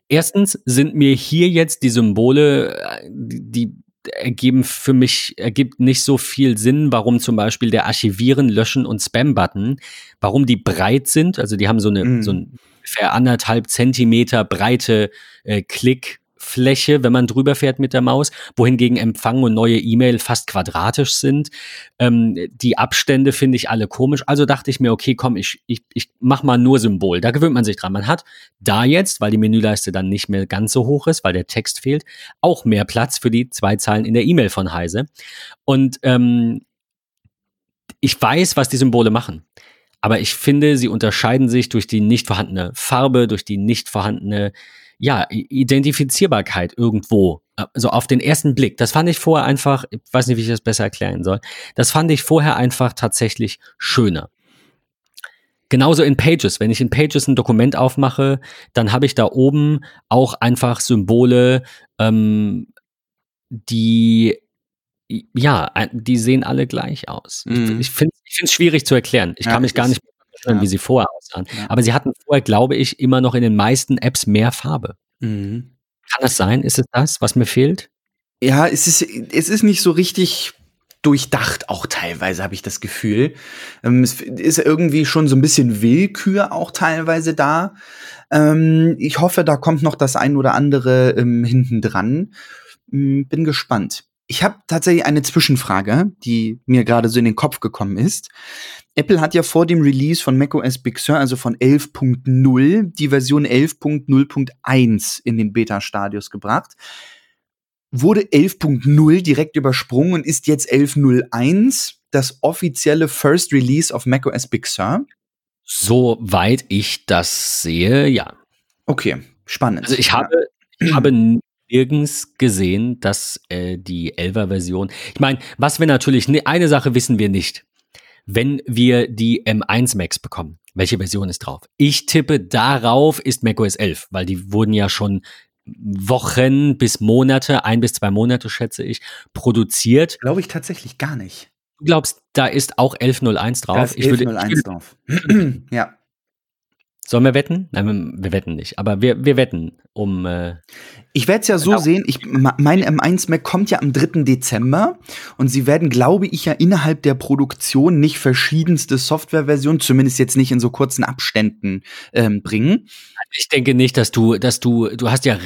Erstens sind mir hier jetzt die Symbole, äh, die ergeben für mich, ergibt nicht so viel Sinn, warum zum Beispiel der Archivieren, Löschen und Spam-Button, warum die breit sind. Also die haben so eine, mm. so ein ungefähr anderthalb Zentimeter breite äh, Klick, Fläche, wenn man drüber fährt mit der Maus, wohingegen Empfang und neue E-Mail fast quadratisch sind. Ähm, die Abstände finde ich alle komisch. Also dachte ich mir, okay, komm, ich, ich, ich mach mal nur Symbol. Da gewöhnt man sich dran. Man hat da jetzt, weil die Menüleiste dann nicht mehr ganz so hoch ist, weil der Text fehlt, auch mehr Platz für die zwei Zeilen in der E-Mail von Heise. Und ähm, ich weiß, was die Symbole machen. Aber ich finde, sie unterscheiden sich durch die nicht vorhandene Farbe, durch die nicht vorhandene ja, Identifizierbarkeit irgendwo. Also auf den ersten Blick. Das fand ich vorher einfach, ich weiß nicht, wie ich das besser erklären soll. Das fand ich vorher einfach tatsächlich schöner. Genauso in Pages. Wenn ich in Pages ein Dokument aufmache, dann habe ich da oben auch einfach Symbole, ähm, die ja, die sehen alle gleich aus. Mhm. Ich, ich finde es schwierig zu erklären. Ich ja, kann mich gar nicht vorstellen, ja. wie sie vorher aussahen. Ja. Aber sie hatten vorher, glaube ich, immer noch in den meisten Apps mehr Farbe. Mhm. Kann das sein? Ist es das, was mir fehlt? Ja, es ist, es ist nicht so richtig durchdacht, auch teilweise habe ich das Gefühl. Ähm, es ist irgendwie schon so ein bisschen Willkür auch teilweise da. Ähm, ich hoffe, da kommt noch das ein oder andere ähm, hinten dran. Ähm, bin gespannt. Ich habe tatsächlich eine Zwischenfrage, die mir gerade so in den Kopf gekommen ist. Apple hat ja vor dem Release von macOS Big Sur, also von 11.0, die Version 11.0.1 in den Beta-Stadius gebracht. Wurde 11.0 direkt übersprungen und ist jetzt 11.01 das offizielle First Release of macOS Big Sur? Soweit ich das sehe, ja. Okay, spannend. Also ich habe, ich habe nirgends gesehen, dass äh, die 11er Version. Ich meine, was wir natürlich, eine Sache wissen wir nicht wenn wir die M1 Max bekommen. Welche Version ist drauf? Ich tippe, darauf ist macOS 11, weil die wurden ja schon Wochen bis Monate, ein bis zwei Monate schätze ich, produziert. Glaube ich tatsächlich gar nicht. Du glaubst, da ist auch 1101 drauf? Da ist 1101 ich würde, drauf. ja. Sollen wir wetten? Nein, wir wetten nicht. Aber wir, wir wetten um. Äh ich werde es ja so genau. sehen. Ich, mein M1 Mac kommt ja am 3. Dezember und sie werden, glaube ich, ja innerhalb der Produktion nicht verschiedenste Softwareversionen, zumindest jetzt nicht in so kurzen Abständen ähm, bringen. Ich denke nicht, dass du, dass du, du hast ja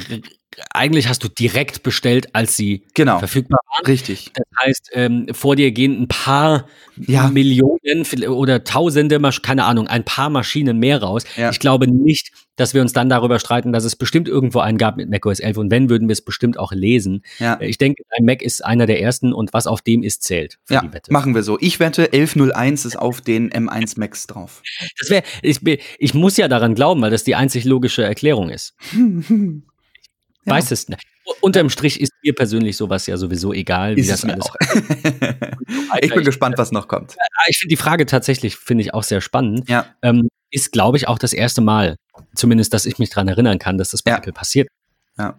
eigentlich hast du direkt bestellt, als sie genau. verfügbar waren. Richtig. Das heißt, ähm, vor dir gehen ein paar ja. Millionen oder Tausende, keine Ahnung, ein paar Maschinen mehr raus. Ja. Ich glaube nicht, dass wir uns dann darüber streiten, dass es bestimmt irgendwo einen gab mit macOS 11 und wenn, würden wir es bestimmt auch lesen. Ja. Ich denke, ein Mac ist einer der ersten und was auf dem ist, zählt für Ja, die Wette. machen wir so. Ich wette, 1101 ist auf den M1 Max drauf. Das wär, ich, ich muss ja daran glauben, weil das die einzig logische Erklärung ist. Ja. Weiß es nicht. Unterm Strich ist mir persönlich sowas ja sowieso egal, wie Ist das alles auch. ich bin gespannt, was noch kommt. Ich finde die Frage tatsächlich, finde ich auch sehr spannend. Ja. Ähm, ist, glaube ich, auch das erste Mal, zumindest, dass ich mich daran erinnern kann, dass das bei Ja. Apple passiert. Ja.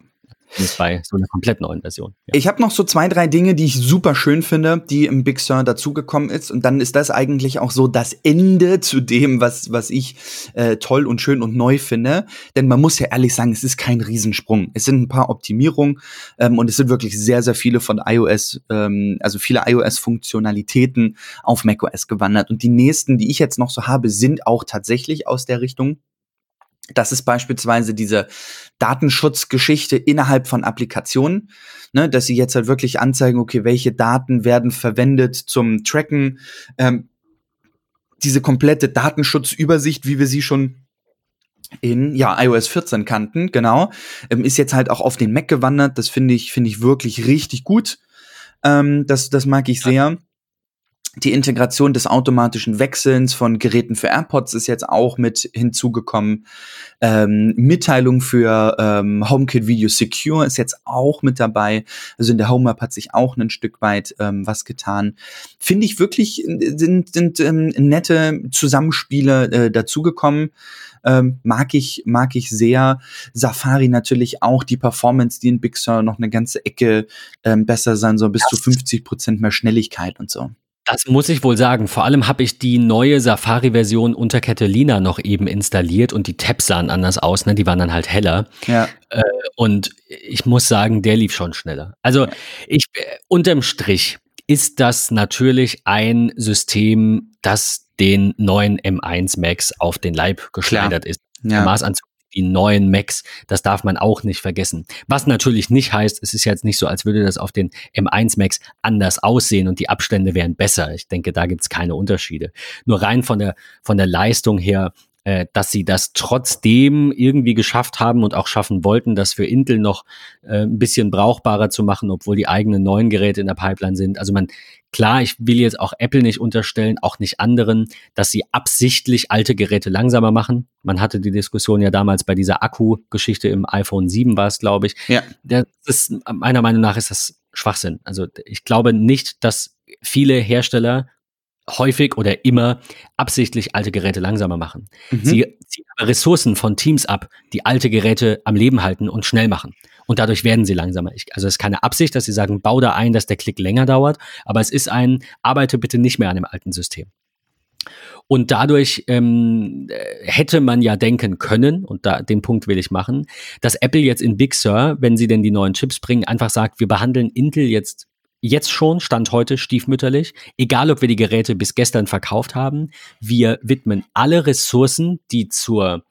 Zumindest bei so einer komplett neuen Version. Ja. Ich habe noch so zwei, drei Dinge, die ich super schön finde, die im Big Sur dazugekommen ist. Und dann ist das eigentlich auch so das Ende zu dem, was, was ich äh, toll und schön und neu finde. Denn man muss ja ehrlich sagen, es ist kein Riesensprung. Es sind ein paar Optimierungen ähm, und es sind wirklich sehr, sehr viele von iOS, ähm, also viele iOS-Funktionalitäten auf macOS gewandert. Und die nächsten, die ich jetzt noch so habe, sind auch tatsächlich aus der Richtung. Das ist beispielsweise diese Datenschutzgeschichte innerhalb von Applikationen, ne, dass sie jetzt halt wirklich anzeigen, okay, welche Daten werden verwendet zum Tracken. Ähm, diese komplette Datenschutzübersicht, wie wir sie schon in ja iOS 14 kannten, genau, ähm, ist jetzt halt auch auf den Mac gewandert. Das finde ich finde ich wirklich richtig gut. Ähm, das das mag ich sehr. Die Integration des automatischen Wechselns von Geräten für AirPods ist jetzt auch mit hinzugekommen. Ähm, Mitteilung für ähm, HomeKit Video Secure ist jetzt auch mit dabei. Also in der Home App hat sich auch ein Stück weit ähm, was getan. Finde ich wirklich, äh, sind, sind ähm, nette Zusammenspiele äh, dazugekommen. Ähm, mag ich, mag ich sehr. Safari natürlich auch die Performance, die in Big Sur noch eine ganze Ecke ähm, besser sein soll, bis zu 50 Prozent mehr Schnelligkeit und so. Das muss ich wohl sagen. Vor allem habe ich die neue Safari-Version unter Catalina noch eben installiert und die Tabs sahen anders aus, ne? Die waren dann halt heller. Ja. Und ich muss sagen, der lief schon schneller. Also ich äh, unterm Strich ist das natürlich ein System, das den neuen M1 Max auf den Leib geschneidert ist. Ja. Maßanzug, die neuen Macs, das darf man auch nicht vergessen. Was natürlich nicht heißt, es ist jetzt nicht so, als würde das auf den M1 Max anders aussehen und die Abstände wären besser. Ich denke, da gibt es keine Unterschiede. Nur rein von der, von der Leistung her, äh, dass sie das trotzdem irgendwie geschafft haben und auch schaffen wollten, das für Intel noch äh, ein bisschen brauchbarer zu machen, obwohl die eigenen neuen Geräte in der Pipeline sind. Also man, klar, ich will jetzt auch Apple nicht unterstellen, auch nicht anderen, dass sie absichtlich alte Geräte langsamer machen. Man hatte die Diskussion ja damals bei dieser Akku-Geschichte im iPhone 7 war es, glaube ich. Ja. Das ist, meiner Meinung nach ist das Schwachsinn. Also ich glaube nicht, dass viele Hersteller häufig oder immer absichtlich alte Geräte langsamer machen. Mhm. Sie ziehen aber Ressourcen von Teams ab, die alte Geräte am Leben halten und schnell machen. Und dadurch werden sie langsamer. Ich, also es ist keine Absicht, dass sie sagen, bau da ein, dass der Klick länger dauert, aber es ist ein, arbeite bitte nicht mehr an dem alten System. Und dadurch ähm, äh, hätte man ja denken können, und da den Punkt will ich machen, dass Apple jetzt in Big Sur, wenn sie denn die neuen Chips bringen, einfach sagt, wir behandeln Intel jetzt jetzt schon, Stand heute, stiefmütterlich, egal ob wir die Geräte bis gestern verkauft haben, wir widmen alle Ressourcen, die zur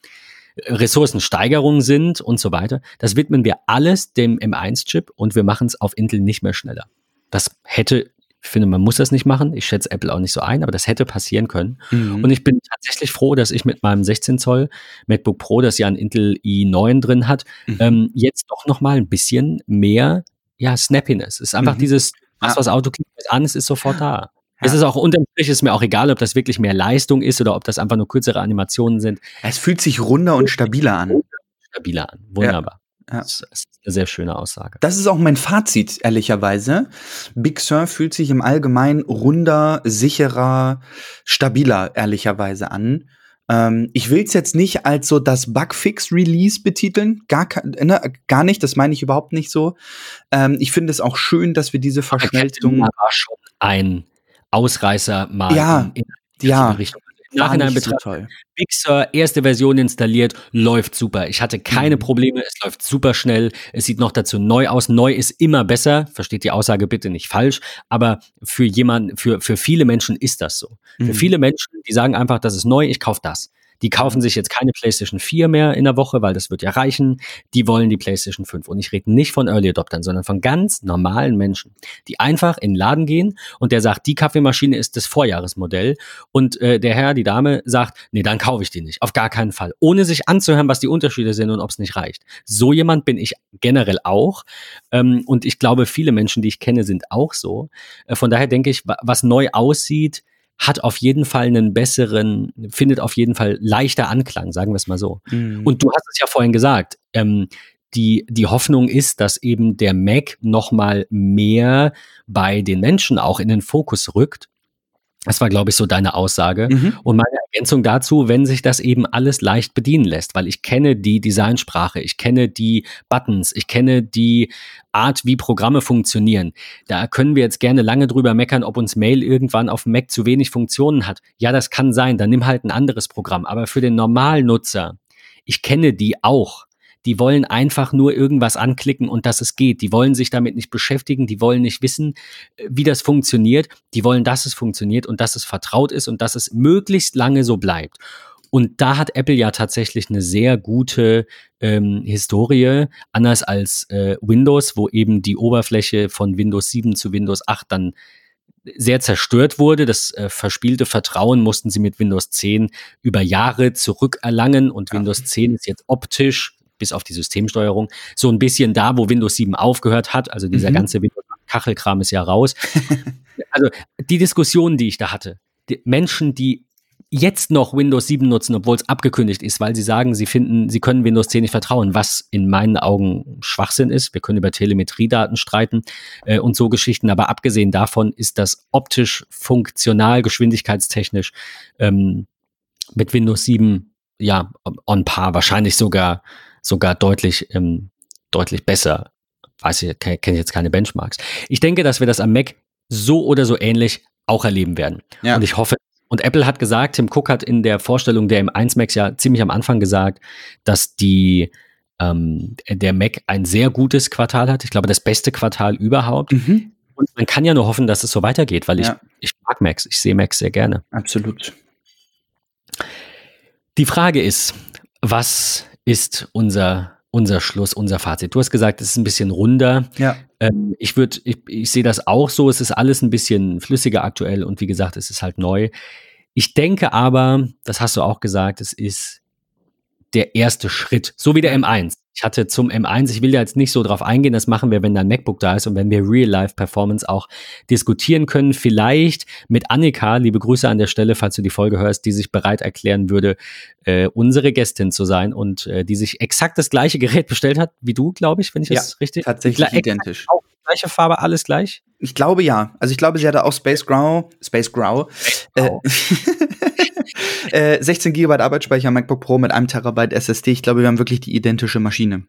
Ressourcensteigerung sind und so weiter, das widmen wir alles dem M1-Chip und wir machen es auf Intel nicht mehr schneller. Das hätte, ich finde, man muss das nicht machen. Ich schätze Apple auch nicht so ein, aber das hätte passieren können. Mhm. Und ich bin tatsächlich froh, dass ich mit meinem 16 Zoll MacBook Pro, das ja ein Intel i9 drin hat, Mhm. ähm, jetzt doch noch mal ein bisschen mehr ja, Snappiness. Es ist einfach Mhm. dieses, was Ja. das Auto klickt an, es ist sofort da. Ja. Es ist auch unterm Strich ist mir auch egal, ob das wirklich mehr Leistung ist oder ob das einfach nur kürzere Animationen sind. Es fühlt sich runder und stabiler an. Stabiler an. Wunderbar. Ja. Das ist eine sehr schöne Aussage. Das ist auch mein Fazit, ehrlicherweise. Big Sur fühlt sich im Allgemeinen runder, sicherer, stabiler, ehrlicherweise an. Ähm, ich will es jetzt nicht als so das Bugfix-Release betiteln. Gar, ne, gar nicht, das meine ich überhaupt nicht so. Ähm, ich finde es auch schön, dass wir diese Verschmelzung. War schon ein Ausreißer mal Ja, in, in die ja. Richtung. Nachhinein betrachtet, Sur, erste Version installiert, läuft super. Ich hatte keine Mhm. Probleme, es läuft super schnell. Es sieht noch dazu neu aus. Neu ist immer besser. Versteht die Aussage bitte nicht falsch. Aber für jemanden, für, für viele Menschen ist das so. Für Mhm. viele Menschen, die sagen einfach, das ist neu, ich kaufe das. Die kaufen sich jetzt keine PlayStation 4 mehr in der Woche, weil das wird ja reichen. Die wollen die PlayStation 5. Und ich rede nicht von Early Adoptern, sondern von ganz normalen Menschen, die einfach in den Laden gehen und der sagt, die Kaffeemaschine ist das Vorjahresmodell. Und äh, der Herr, die Dame sagt, nee, dann kaufe ich die nicht. Auf gar keinen Fall. Ohne sich anzuhören, was die Unterschiede sind und ob es nicht reicht. So jemand bin ich generell auch. Ähm, und ich glaube, viele Menschen, die ich kenne, sind auch so. Äh, von daher denke ich, was neu aussieht, hat auf jeden Fall einen besseren, findet auf jeden Fall leichter Anklang, sagen wir es mal so. Mhm. Und du hast es ja vorhin gesagt, ähm, die, die Hoffnung ist, dass eben der Mac nochmal mehr bei den Menschen auch in den Fokus rückt das war, glaube ich, so deine Aussage. Mhm. Und meine Ergänzung dazu, wenn sich das eben alles leicht bedienen lässt, weil ich kenne die Designsprache, ich kenne die Buttons, ich kenne die Art, wie Programme funktionieren. Da können wir jetzt gerne lange drüber meckern, ob uns Mail irgendwann auf dem Mac zu wenig Funktionen hat. Ja, das kann sein, dann nimm halt ein anderes Programm. Aber für den Normalnutzer, ich kenne die auch die wollen einfach nur irgendwas anklicken und dass es geht. Die wollen sich damit nicht beschäftigen, die wollen nicht wissen, äh, wie das funktioniert. Die wollen, dass es funktioniert und dass es vertraut ist und dass es möglichst lange so bleibt. Und da hat Apple ja tatsächlich eine sehr gute ähm, Historie, anders als äh, Windows, wo eben die Oberfläche von Windows 7 zu Windows 8 dann sehr zerstört wurde. Das äh, verspielte Vertrauen mussten sie mit Windows 10 über Jahre zurückerlangen und ja. Windows 10 ist jetzt optisch bis auf die Systemsteuerung, so ein bisschen da, wo Windows 7 aufgehört hat. Also dieser mhm. ganze Windows-Kachelkram ist ja raus. also die Diskussion, die ich da hatte, die Menschen, die jetzt noch Windows 7 nutzen, obwohl es abgekündigt ist, weil sie sagen, sie finden, sie können Windows 10 nicht vertrauen, was in meinen Augen Schwachsinn ist. Wir können über Telemetriedaten streiten äh, und so Geschichten, aber abgesehen davon ist das optisch, funktional, geschwindigkeitstechnisch ähm, mit Windows 7 ja on par, wahrscheinlich sogar sogar deutlich, ähm, deutlich besser. Weiß ich, kenne jetzt keine Benchmarks. Ich denke, dass wir das am Mac so oder so ähnlich auch erleben werden. Ja. Und ich hoffe, und Apple hat gesagt, Tim Cook hat in der Vorstellung der M1 Macs ja ziemlich am Anfang gesagt, dass die ähm, der Mac ein sehr gutes Quartal hat. Ich glaube, das beste Quartal überhaupt. Mhm. Und man kann ja nur hoffen, dass es so weitergeht, weil ja. ich, ich mag Macs. Ich sehe Macs sehr gerne. Absolut. Die Frage ist, was ist unser, unser Schluss, unser Fazit. Du hast gesagt, es ist ein bisschen runder. Ja. Ähm, ich würde, ich, ich sehe das auch so. Es ist alles ein bisschen flüssiger aktuell und wie gesagt, es ist halt neu. Ich denke aber, das hast du auch gesagt, es ist der erste Schritt, so wie der M1. Ich hatte zum M1, ich will ja jetzt nicht so drauf eingehen, das machen wir, wenn dein MacBook da ist und wenn wir Real-Life-Performance auch diskutieren können. Vielleicht mit Annika, liebe Grüße an der Stelle, falls du die Folge hörst, die sich bereit erklären würde, äh, unsere Gästin zu sein und äh, die sich exakt das gleiche Gerät bestellt hat wie du, glaube ich, wenn ich ja, das richtig. Tatsächlich identisch. Auch gleiche Farbe, alles gleich? Ich glaube ja. Also ich glaube, sie hatte auch Space Grau, Space Grau. Äh, äh, 16 GB Arbeitsspeicher MacBook Pro mit einem Terabyte SSD. Ich glaube, wir haben wirklich die identische Maschine.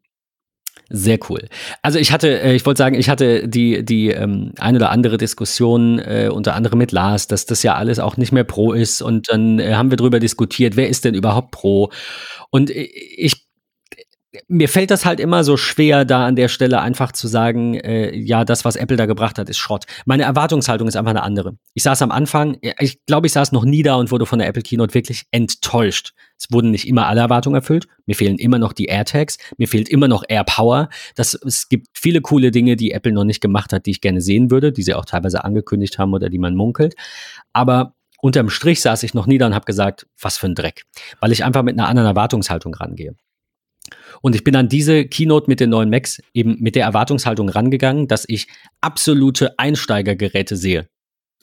Sehr cool. Also ich hatte, äh, ich wollte sagen, ich hatte die die ähm, eine oder andere Diskussion äh, unter anderem mit Lars, dass das ja alles auch nicht mehr Pro ist und dann äh, haben wir drüber diskutiert, wer ist denn überhaupt Pro? Und äh, ich mir fällt das halt immer so schwer, da an der Stelle einfach zu sagen, äh, ja, das, was Apple da gebracht hat, ist Schrott. Meine Erwartungshaltung ist einfach eine andere. Ich saß am Anfang, ich glaube, ich saß noch nie da und wurde von der Apple Keynote wirklich enttäuscht. Es wurden nicht immer alle Erwartungen erfüllt. Mir fehlen immer noch die AirTags. Mir fehlt immer noch AirPower. Das, es gibt viele coole Dinge, die Apple noch nicht gemacht hat, die ich gerne sehen würde, die sie auch teilweise angekündigt haben oder die man munkelt. Aber unterm Strich saß ich noch nie da und habe gesagt, was für ein Dreck. Weil ich einfach mit einer anderen Erwartungshaltung rangehe. Und ich bin an diese Keynote mit den neuen Macs eben mit der Erwartungshaltung rangegangen, dass ich absolute Einsteigergeräte sehe.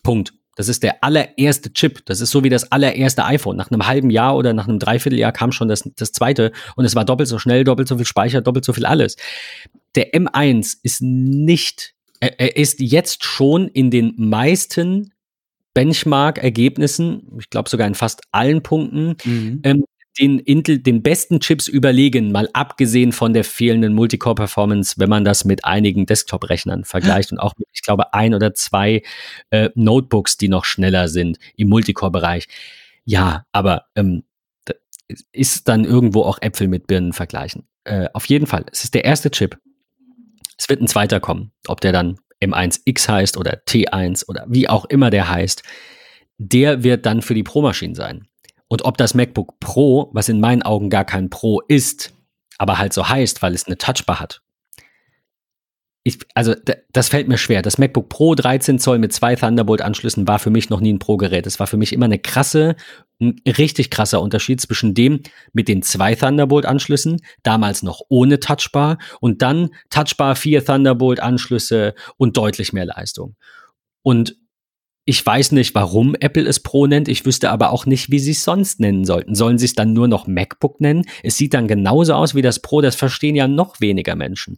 Punkt. Das ist der allererste Chip. Das ist so wie das allererste iPhone. Nach einem halben Jahr oder nach einem Dreivierteljahr kam schon das, das zweite und es war doppelt so schnell, doppelt so viel Speicher, doppelt so viel alles. Der M1 ist nicht, er ist jetzt schon in den meisten Benchmark-Ergebnissen, ich glaube sogar in fast allen Punkten, mhm. ähm, den Intel, den besten Chips überlegen, mal abgesehen von der fehlenden Multicore-Performance, wenn man das mit einigen Desktop-Rechnern vergleicht und auch mit, ich glaube, ein oder zwei äh, Notebooks, die noch schneller sind im Multicore-Bereich. Ja, aber ähm, ist dann irgendwo auch Äpfel mit Birnen vergleichen. Äh, auf jeden Fall, es ist der erste Chip. Es wird ein zweiter kommen, ob der dann M1X heißt oder T1 oder wie auch immer der heißt. Der wird dann für die Pro-Maschinen sein. Und ob das MacBook Pro, was in meinen Augen gar kein Pro ist, aber halt so heißt, weil es eine Touchbar hat. Ich, also das fällt mir schwer. Das MacBook Pro 13 Zoll mit zwei Thunderbolt-Anschlüssen war für mich noch nie ein Pro-Gerät. Es war für mich immer eine krasse, ein richtig krasser Unterschied zwischen dem mit den zwei Thunderbolt-Anschlüssen, damals noch ohne Touchbar, und dann Touchbar, vier Thunderbolt-Anschlüsse und deutlich mehr Leistung. Und ich weiß nicht, warum Apple es Pro nennt. Ich wüsste aber auch nicht, wie sie es sonst nennen sollten. Sollen sie es dann nur noch MacBook nennen? Es sieht dann genauso aus wie das Pro. Das verstehen ja noch weniger Menschen.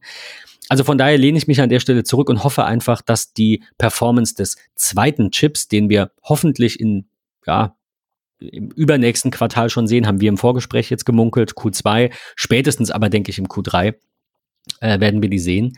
Also von daher lehne ich mich an der Stelle zurück und hoffe einfach, dass die Performance des zweiten Chips, den wir hoffentlich in, ja, im übernächsten Quartal schon sehen, haben wir im Vorgespräch jetzt gemunkelt, Q2, spätestens aber denke ich im Q3 äh, werden wir die sehen.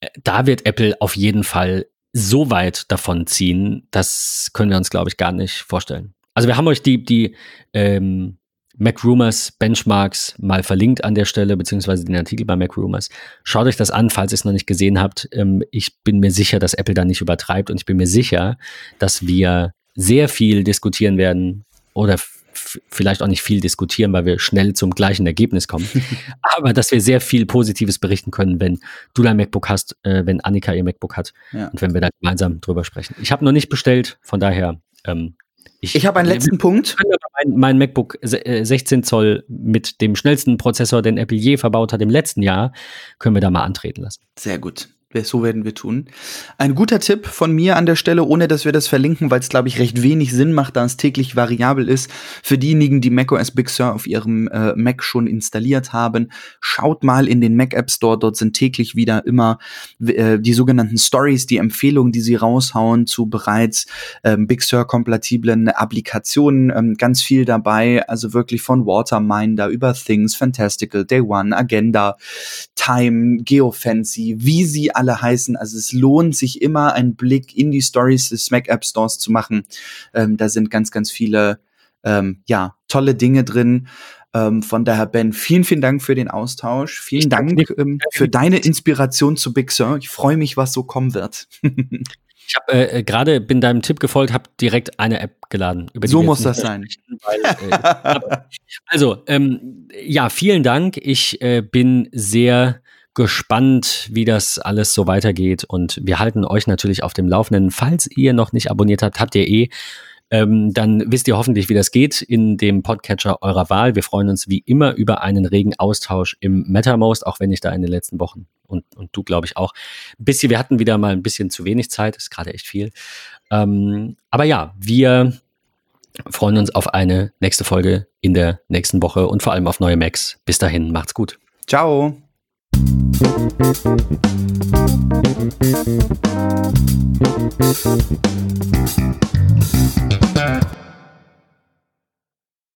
Äh, da wird Apple auf jeden Fall so weit davon ziehen, das können wir uns, glaube ich, gar nicht vorstellen. Also wir haben euch die, die ähm, MacRumors Benchmarks mal verlinkt an der Stelle, beziehungsweise den Artikel bei MacRumors. Schaut euch das an, falls ihr es noch nicht gesehen habt. Ähm, ich bin mir sicher, dass Apple da nicht übertreibt und ich bin mir sicher, dass wir sehr viel diskutieren werden oder vielleicht auch nicht viel diskutieren, weil wir schnell zum gleichen Ergebnis kommen. Aber dass wir sehr viel Positives berichten können, wenn du dein MacBook hast, äh, wenn Annika ihr MacBook hat ja. und wenn wir da gemeinsam drüber sprechen. Ich habe noch nicht bestellt, von daher. Ähm, ich, ich habe einen letzten Punkt. Mein, mein, MacBook 16 äh, Zoll mit dem schnellsten Prozessor, den Apple je verbaut hat im letzten Jahr, können wir da mal antreten lassen. Sehr gut. So werden wir tun. Ein guter Tipp von mir an der Stelle, ohne dass wir das verlinken, weil es, glaube ich, recht wenig Sinn macht, da es täglich variabel ist. Für diejenigen, die macOS Big Sur auf ihrem äh, Mac schon installiert haben, schaut mal in den Mac App Store. Dort sind täglich wieder immer äh, die sogenannten Stories, die Empfehlungen, die sie raushauen zu bereits ähm, Big Sur-kompatiblen Applikationen. Ähm, ganz viel dabei, also wirklich von Waterminder über Things, Fantastical, Day One, Agenda, Time, Geofancy, wie sie alle heißen. Also es lohnt sich immer, einen Blick in die Stories des Mac App Stores zu machen. Ähm, da sind ganz, ganz viele ähm, ja, tolle Dinge drin. Ähm, von daher, Ben, vielen, vielen Dank für den Austausch. Vielen ich Dank ähm, für deine Inspiration zu Big Sur. Ich freue mich, was so kommen wird. ich habe äh, äh, gerade bin deinem Tipp gefolgt, habe direkt eine App geladen. so muss das sein. Weil, äh, also, ähm, ja, vielen Dank. Ich äh, bin sehr gespannt, wie das alles so weitergeht. Und wir halten euch natürlich auf dem Laufenden. Falls ihr noch nicht abonniert habt, habt ihr eh. Ähm, dann wisst ihr hoffentlich, wie das geht in dem Podcatcher eurer Wahl. Wir freuen uns wie immer über einen regen Austausch im MetaMost, auch wenn ich da in den letzten Wochen und, und du, glaube ich, auch ein bisschen, wir hatten wieder mal ein bisschen zu wenig Zeit, ist gerade echt viel. Ähm, aber ja, wir freuen uns auf eine nächste Folge in der nächsten Woche und vor allem auf neue Macs. Bis dahin, macht's gut. Ciao.